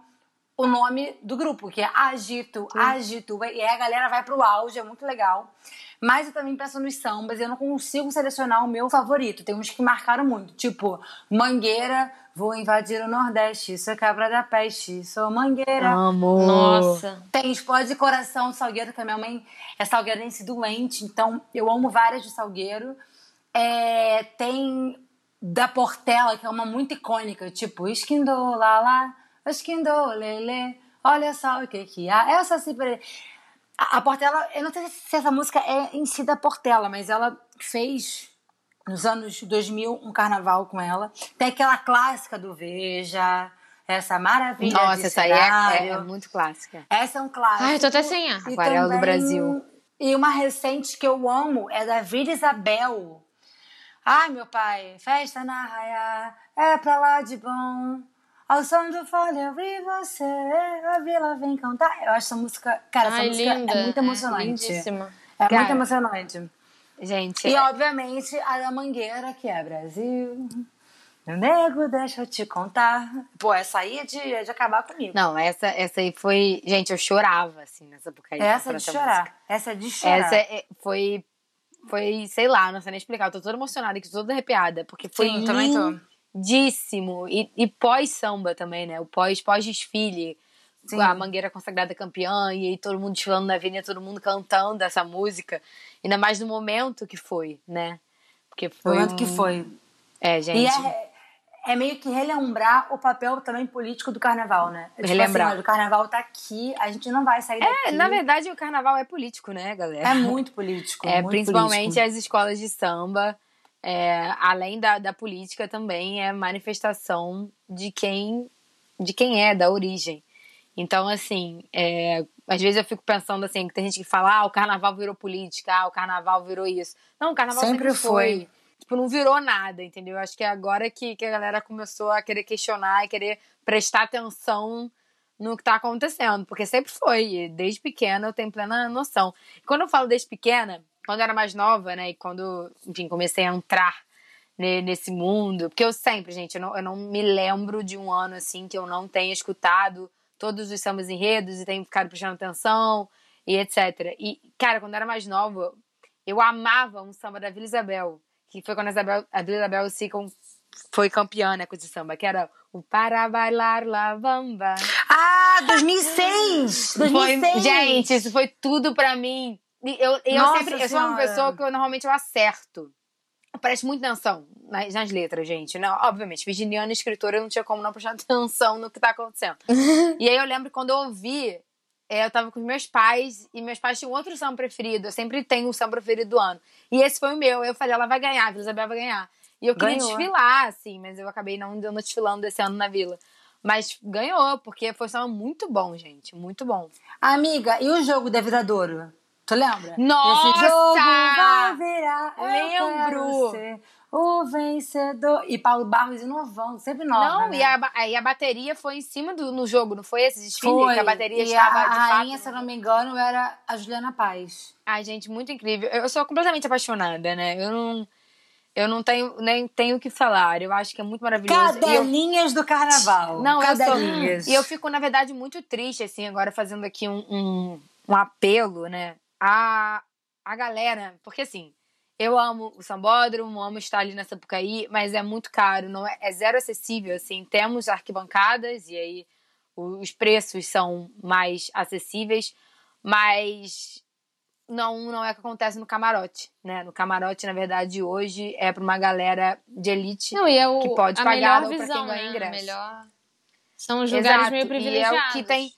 o nome do grupo, que é Agito, Sim. Agito, e aí a galera vai pro auge, é muito legal. Mas eu também penso nos sambas, eu não consigo selecionar o meu favorito. Tem uns que marcaram muito, tipo Mangueira, Vou invadir o Nordeste, sou cabra da peste, sou mangueira. Amor. Nossa. Tem Explode Coração, Salgueiro, que a minha mãe é salgueirense doente, então eu amo várias de Salgueiro. É, tem da Portela, que é uma muito icônica, tipo Esquindô, lá, lá, Esquindô, lele, olha só o que que há. Essa sempre... A, a Portela, eu não sei se essa música é em si da Portela, mas ela fez nos anos 2000, um carnaval com ela. Tem aquela clássica do Veja, essa maravilha Nossa, de essa aí é, é, muito clássica. Essa é um clássico. Ai, tô até sem ar. Aquarela do Brasil. E uma recente que eu amo é da Vila Isabel. Ai, meu pai, festa na raia, é pra lá de bom. Ao som do fole eu vi você, a vila vem cantar. Eu acho essa música, cara, essa Ai, música linda. é muito emocionante. É lindíssima. É Cara, muito emocionante. Gente, E é- obviamente a da Mangueira, que é Brasil. Meu nego, deixa eu te contar. Pô, essa aí é de, é de acabar comigo. não, essa, essa aí foi. Gente, eu chorava, assim, nessa época. aí, essa é de música. chorar. Essa é de chorar. Essa é- foi. Foi, sei lá, não sei nem explicar. Eu tô toda emocionada aqui, toda arrepiada. Porque foi Sim, lindíssimo. E, e pós-samba também, né? O pós- pós-desfile. Sim. a Mangueira consagrada campeã, e aí todo mundo desfilando na avenida, todo mundo cantando essa música. Ainda mais no momento que foi, né? Porque foi. momento um- que foi. É, gente. E é, é meio que relembrar o papel também político do carnaval, né? Tipo Relembrar. Assim, o carnaval tá aqui, a gente não vai sair daqui. É, na verdade, o carnaval é político, né, galera? É muito político. É, muito principalmente político. as escolas de samba, é, além da, da política, também é manifestação de quem, de quem é, da origem. Então, assim, é, às vezes eu fico pensando assim, que tem gente que fala, ah, o carnaval virou política, ah, o carnaval virou isso. Não, o carnaval sempre, Sempre foi. foi. Tipo, não virou nada, entendeu? Acho que é agora que, que a galera começou a querer questionar e querer prestar atenção no que tá acontecendo, porque sempre foi, desde pequena eu tenho plena noção. E quando eu falo desde pequena, quando eu era mais nova, né, e quando, enfim, comecei a entrar ne- nesse mundo, porque eu sempre, gente, eu não, eu não me lembro de um ano assim que eu não tenha escutado todos os sambas enredos e tenho ficado prestando atenção e etc. E, cara, quando eu era mais nova, eu amava um samba da Vila Isabel, que foi quando a, Isabel, a Vila Isabel se com- foi campeã, né, com esse samba, que era o Para Bailar La Bamba. Ah, 2006! 2006! Foi, gente, isso foi tudo pra mim. Eu, eu Nossa sempre, eu sou uma pessoa que eu normalmente eu acerto. Eu presto muita atenção nas, nas letras, gente. Não, obviamente, virginiana escritora, eu não tinha como não prestar atenção no que tá acontecendo. e aí eu lembro quando eu ouvi, é, eu tava com os meus pais e meus pais tinham outro samba preferido. Eu sempre tenho um samba preferido do ano. E esse foi o meu. Eu falei, ela vai ganhar, a Vila Isabel vai ganhar. E eu queria Ganhou. desfilar, assim, mas eu acabei não dando desfilando esse ano na vila. Mas ganhou, porque foi um samba muito bom, gente. Muito bom. Amiga, e o jogo da Viradouro? Tu lembra? Nossa! Esse jogo vai virar. Lembro! ser o vencedor. E Paulo Barros inovando, sempre nova. Não, né? e, a, aí a bateria foi em cima do no jogo, não foi esse desfile? Foi. Que a bateria e estava a de rainha, fato. se eu não me engano, era a Juliana Paz. Ai, gente, muito incrível. Eu sou completamente apaixonada, né? Eu não, eu não tenho nem tenho o que falar. Eu acho que é muito maravilhoso. E eu- Cadelinhas do carnaval. Não, eu sou. Cadelinhas. E eu fico, na verdade, muito triste, assim, agora fazendo aqui um, um, um apelo, né? A, a galera. Porque, assim, eu amo o Sambódromo, amo estar ali na Sapucaí, mas é muito caro, não é, é zero acessível, assim. Temos arquibancadas e aí os preços são mais acessíveis, mas não, não é o que acontece no camarote, né? No camarote, na verdade, hoje é para uma galera de elite. Não, e é o, Que pode pagar ou visão, quem ganha né? ingresso. Melhor... São os lugares Exato, meio e privilegiados. é o que tem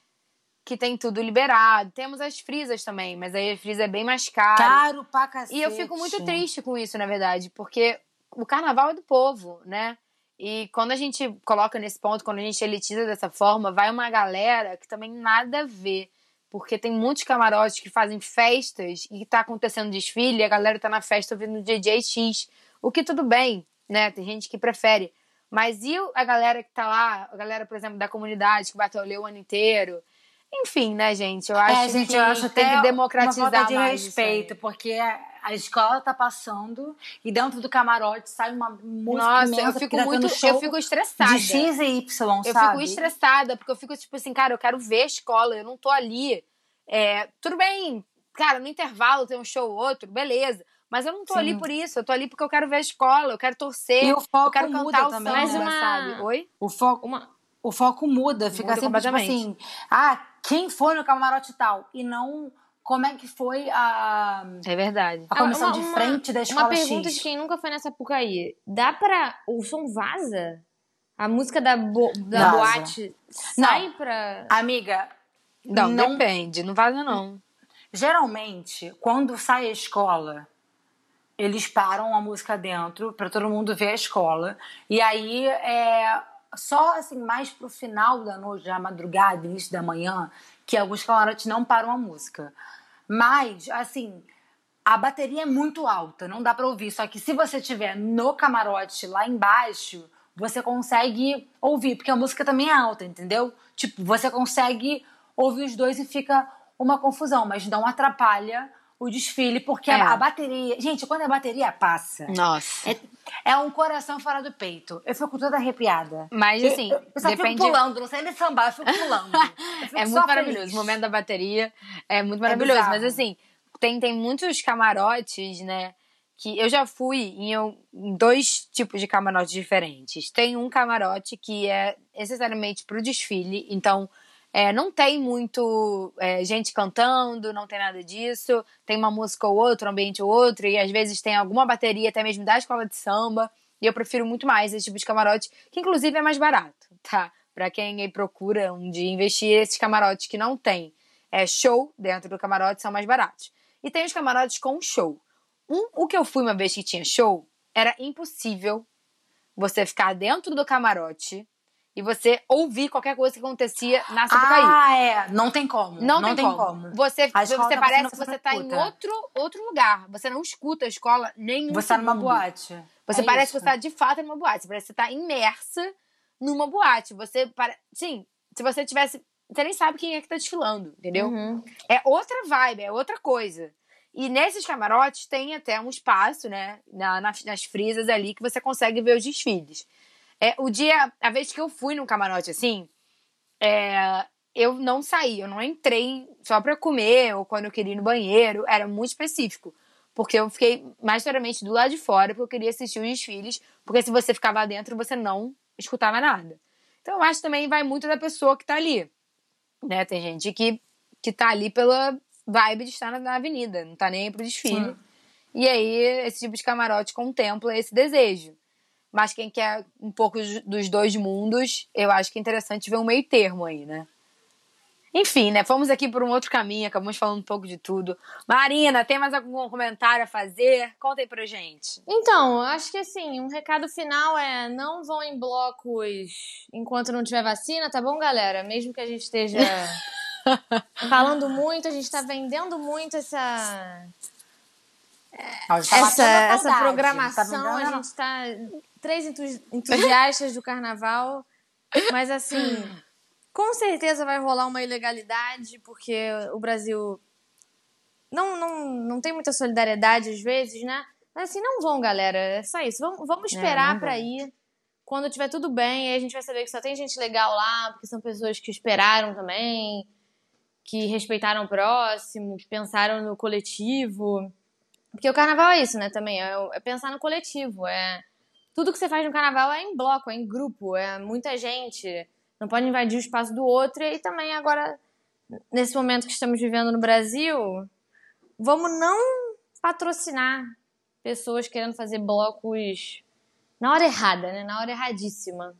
que tem tudo liberado. Temos as frisas também, mas aí a frisa é bem mais cara. Caro pra cacete. E eu fico muito triste com isso, na verdade, porque o carnaval é do povo, né? E quando a gente coloca nesse ponto, quando a gente elitiza dessa forma, vai uma galera que também nada a ver. Porque tem muitos camarotes que fazem festas e tá acontecendo desfile e a galera tá na festa ouvindo DJ X. O que tudo bem, né? Tem gente que prefere. Mas e a galera que tá lá, a galera, por exemplo, da comunidade que bateu o ano inteiro? Enfim, né, gente? Eu acho É, gente, que eu acho tem que democratizar uma falta de mais respeito, porque a, escola tá passando e dentro do camarote sai uma música Nossa, imensa eu fico tá muito, eu fico estressada. de X e Y, Eu sabe? fico estressada, porque eu fico tipo assim, cara, eu quero ver a escola, eu não tô ali. É, tudo bem, cara, no intervalo tem um show ou outro, beleza. Mas eu não tô Sim. ali por isso, eu tô ali porque eu quero ver a escola, eu quero torcer, E o foco eu quero muda cantar o também, samba, uma- sabe? Oi? O foco, Uma... o foco muda, fica Muda sempre tipo assim, ah, quem foi no camarote tal? E não como é que foi a, É verdade. a comissão Ah, de uma- frente da escola Uma pergunta X. de quem nunca foi nessa Pucaí. Dá pra... O som vaza? A música da, bo... da Vaza. boate sai pra... Amiga, Não, Não- depende, não vaza não. geralmente, quando sai a escola, eles param a música dentro para todo mundo ver a escola. E aí é só assim mais pro final da noite, já madrugada, início da manhã, que alguns camarotes não param a música. Mas assim, a bateria é muito alta, não dá para ouvir. Só que se você estiver no camarote lá embaixo, você consegue ouvir, porque a música também é alta, entendeu? Tipo, você consegue ouvir os dois e fica uma confusão, mas não atrapalha o desfile, porque é. a, a, bateria. Gente, quando a bateria passa. Nossa. É, é, um coração fora do peito. Eu fico toda arrepiada. Mas assim. Eu, eu só depende... fico pulando, não sei nem sambar, eu fico pulando. Eu fico é muito maravilhoso. Feliz. O momento da bateria é muito é maravilhoso. É mas assim, tem, tem muitos camarotes, né? Que eu já fui em, em dois tipos de camarotes diferentes. Tem um camarote que é necessariamente pro desfile, então é, não tem muito é, gente cantando, não tem nada disso. Tem uma música ou outra, um ambiente ou outro, e às vezes tem alguma bateria até mesmo da escola de samba. E eu prefiro muito mais esse tipo de camarote, que inclusive é mais barato, tá? Para quem procura um dia investir, esses camarotes que não tem é, show dentro do camarote são mais baratos. E tem os camarotes com show. Um, o que eu fui uma vez que tinha show, era impossível você ficar dentro do camarote e você ouvir qualquer coisa que acontecia na Sapucaí. Ah, é. Não tem como. Não, não tem, como. como. Você, você parece que você tá em outro, outro lugar. Você não escuta a escola nem Você tá numa boate. Você é parece isso. que você tá de fato numa boate. Você parece que você tá imersa numa boate. Você, para... sim, se você tivesse... Você nem sabe quem é que tá desfilando, entendeu? Uhum. É outra vibe, é outra coisa. E nesses camarotes tem até um espaço, né, na, nas, nas frisas ali, que você consegue ver os desfiles. É, o dia, a vez que eu fui num camarote assim, é, eu não saí, eu não entrei só pra comer ou quando eu queria ir no banheiro, era muito específico. Porque eu fiquei majoritariamente do lado de fora, porque eu queria assistir os desfiles, porque se você ficava lá dentro, você não escutava nada. Então eu acho que também vai muito da pessoa que tá ali. Né? Tem gente que, que tá ali pela vibe de estar na, na avenida, não tá nem aí pro desfile. Sim. E aí, esse tipo de camarote contempla esse desejo. Mas quem quer um pouco dos dois mundos, eu acho que é interessante ver um meio termo aí, né? Enfim, né? Fomos aqui por um outro caminho, acabamos falando um pouco de tudo. Marina, tem mais algum comentário a fazer? Conta aí pra gente. Então, acho que assim, um recado final é não vão em blocos enquanto não tiver vacina, tá bom, galera? Mesmo que a gente esteja falando muito, a gente tá vendendo muito essa. Essa, essa programação, tá a gente está três entusiastas do carnaval, mas assim, com certeza vai rolar uma ilegalidade, porque o Brasil não, não, não tem muita solidariedade às vezes, né? Mas assim, não vão, galera. É só isso. Vamos, vamos é, esperar é, para ir. Quando tiver tudo bem, aí a gente vai saber que só tem gente legal lá, porque são pessoas que esperaram também, que respeitaram o próximo, que pensaram no coletivo. Porque o carnaval é isso, né, também. É, é pensar no coletivo. É tudo que você faz no carnaval é em bloco, é em grupo, é muita gente. Não pode invadir o espaço do outro. E também agora, nesse momento que estamos vivendo no Brasil, vamos não patrocinar pessoas querendo fazer blocos na hora errada, né? Na hora erradíssima.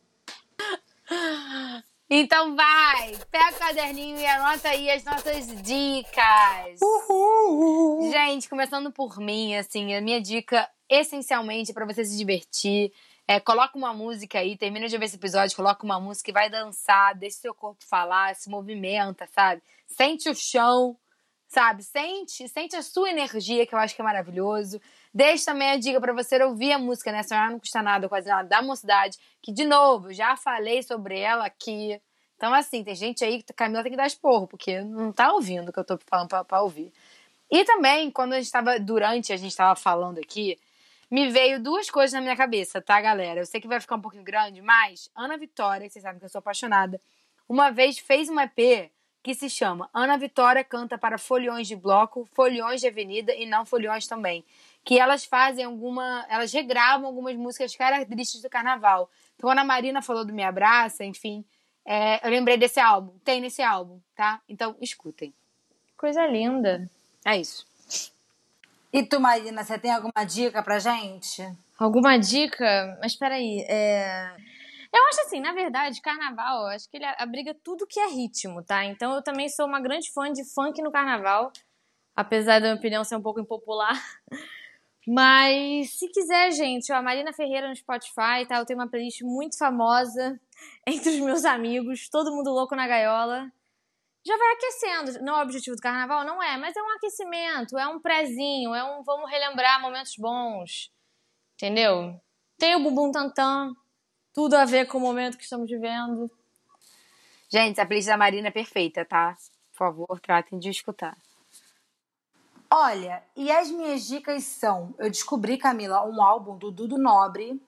Então vai, pega o caderninho e anota aí as nossas dicas. Uhul. Gente, começando por mim, assim, a minha dica essencialmente para você se divertir. É, coloca uma música aí, termina de ver esse episódio, coloca uma música e vai dançar, deixa seu corpo falar, se movimenta, sabe? Sente o chão, sabe? Sente, sente a sua energia, que eu acho que é maravilhoso. Deixa também a dica para você ouvir a música, né? Sonhar não custa nada, quase nada, da mocidade, que, de novo, já falei sobre ela aqui. Então, assim, tem gente aí que Camila tem que dar esporro, porque não tá ouvindo o que eu tô falando pra, pra ouvir. E também, quando a gente tava, durante a gente tava falando aqui, me veio duas coisas na minha cabeça, tá, galera? Eu sei que vai ficar um pouquinho grande, mas Ana Vitória, que vocês sabem que eu sou apaixonada, uma vez fez uma EP que se chama Ana Vitória canta para foliões de bloco, foliões de avenida e não foliões também. Que elas fazem alguma. Elas regravam algumas músicas características do carnaval. Então, quando a Marina falou do Me Abraça, enfim, é, eu lembrei desse álbum. Tem nesse álbum, tá? Então, escutem. Coisa linda. É isso. E tu, Marina, você tem alguma dica pra gente? Alguma dica? Mas peraí, é... Eu acho assim, na verdade, carnaval, eu acho que ele abriga tudo que é ritmo, tá? Então eu também sou uma grande fã de funk no carnaval, apesar da minha opinião ser um pouco impopular. Mas se quiser, gente, ó, a Marina Ferreira no Spotify, tá? Eu tenho uma playlist muito famosa entre os meus amigos, todo mundo louco na gaiola. Já vai aquecendo. Não é o objetivo do carnaval? Não é, mas é um aquecimento, é um prezinho, é um vamos relembrar momentos bons. Entendeu? Tem o Bumbum Tantan, tudo a ver com o momento que estamos vivendo. Gente, a playlist da Marina é perfeita, tá? Por favor, tratem de escutar. Olha, e as minhas dicas são: eu descobri, Camila, um álbum do Dudu Nobre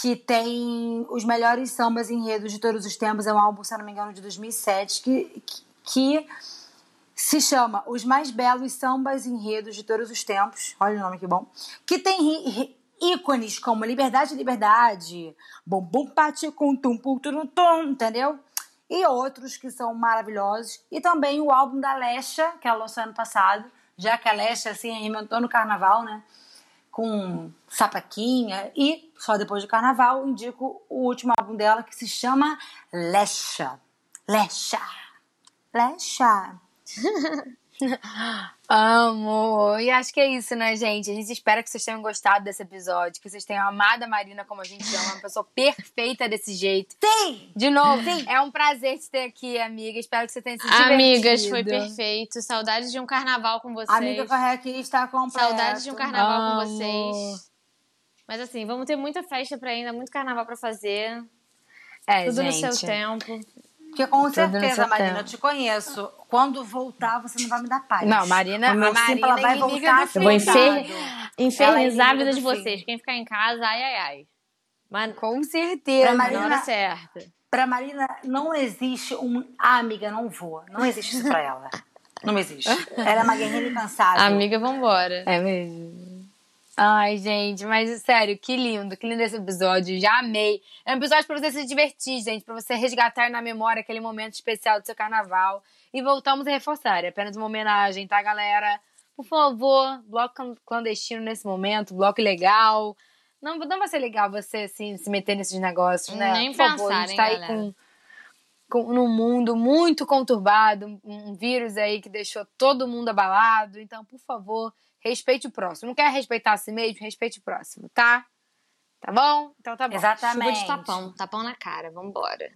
que tem os melhores sambas enredos de todos os tempos. É um álbum, se não me engano, de 2007, que, que se chama Os Mais Belos Sambas Enredos de Todos os Tempos. Olha o nome que bom. Que tem ícones como Liberdade, Liberdade, Bom Bom Pati com Tum Pum Tum Tum, entendeu? E outros que são maravilhosos. E também o álbum da Lesha, que ela lançou ano passado, já que a Lesha assim, inventou no carnaval, né? Com sapaquinha. E só depois do carnaval indico o último álbum dela que se chama Lesha. Lesha. Lesha. Amo! E acho que é isso, né, gente? A gente espera que vocês tenham gostado desse episódio, que vocês tenham amado a Marina como a gente ama, uma pessoa perfeita desse jeito. Sim! De novo, Sim. é um prazer te ter aqui, amiga. Espero que você tenha se divertido. Amigas, foi perfeito. Saudades de um carnaval com vocês. Amiga Correia aqui está completa. Saudades de um carnaval Amo. com vocês. Mas assim, vamos ter muita festa pra ainda, muito carnaval pra fazer. É, Tudo gente. no seu tempo. Porque com certeza, Marina, eu te conheço. Quando voltar, você não vai me dar paz. Não, Marina, a Marina ela vai voltar. Eu vou infer... infernizar a vida de vocês. Quem ficar em casa, ai, ai, ai. Mas, com certeza. Pra Marina, na hora certa. Pra Marina, não existe um... Ah, amiga, não voa. Não existe isso pra ela. Não existe. Ela é uma guerreira incansável. Amiga, vambora. É mesmo. Ai, gente, mas sério, que lindo, que lindo esse episódio. Já amei. É um episódio pra você se divertir, gente, pra você resgatar na memória aquele momento especial do seu carnaval. E voltamos a reforçar, é apenas uma homenagem, tá, galera? Por favor, bloco clandestino nesse momento, bloco legal. Não, não vai ser legal você assim, se meter nesses negócios, né? Nem Por pensar, favor, a gente hein, tá aí galera? com, com, num mundo muito conturbado, um, um vírus aí que deixou todo mundo abalado. Então, por favor, respeite o próximo. Não quer respeitar a si mesmo? Respeite o próximo, tá? Tá bom? Então tá bom. Exatamente. Chuva de tapão. Tapão na cara. Vambora.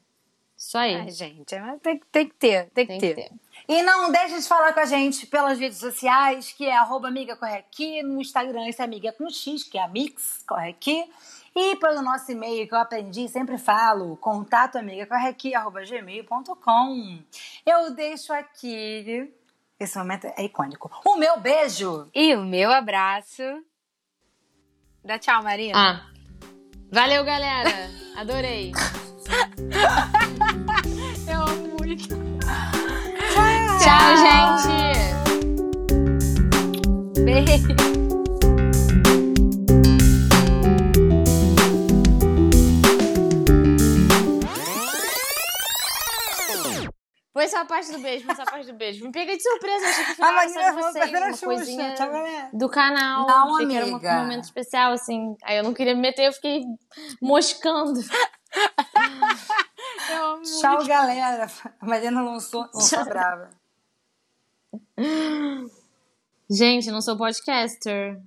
Isso aí. Ai, gente, mas tem, tem que ter, tem, Tem que que ter. ter. E não deixe de falar com a gente pelas redes sociais, que é arroba amiga corre aqui, no Instagram esse é amiga com X, que é a Mix corre aqui. E pelo nosso e-mail que eu aprendi, sempre falo, contato amiga corre aqui, arroba gmail.com. Eu deixo aqui, esse momento é icônico, o meu beijo. E o meu abraço. Dá tchau, Marina. Ah. Valeu, galera. Adorei. Eu amo muito. Tchau, gente. Beijo. Foi só a parte do beijo, foi só a parte do beijo. Me peguei de surpresa, achei que A final era Marina só de falou vocês, uma Xuxa. coisinha Tchau, galera. do canal. Não, achei que era amiga. um momento especial, assim. Aí eu não queria me meter, eu fiquei moscando. Eu amo Tchau, galera. A Marina lançou, lançou brava. Gente, eu não sou podcaster.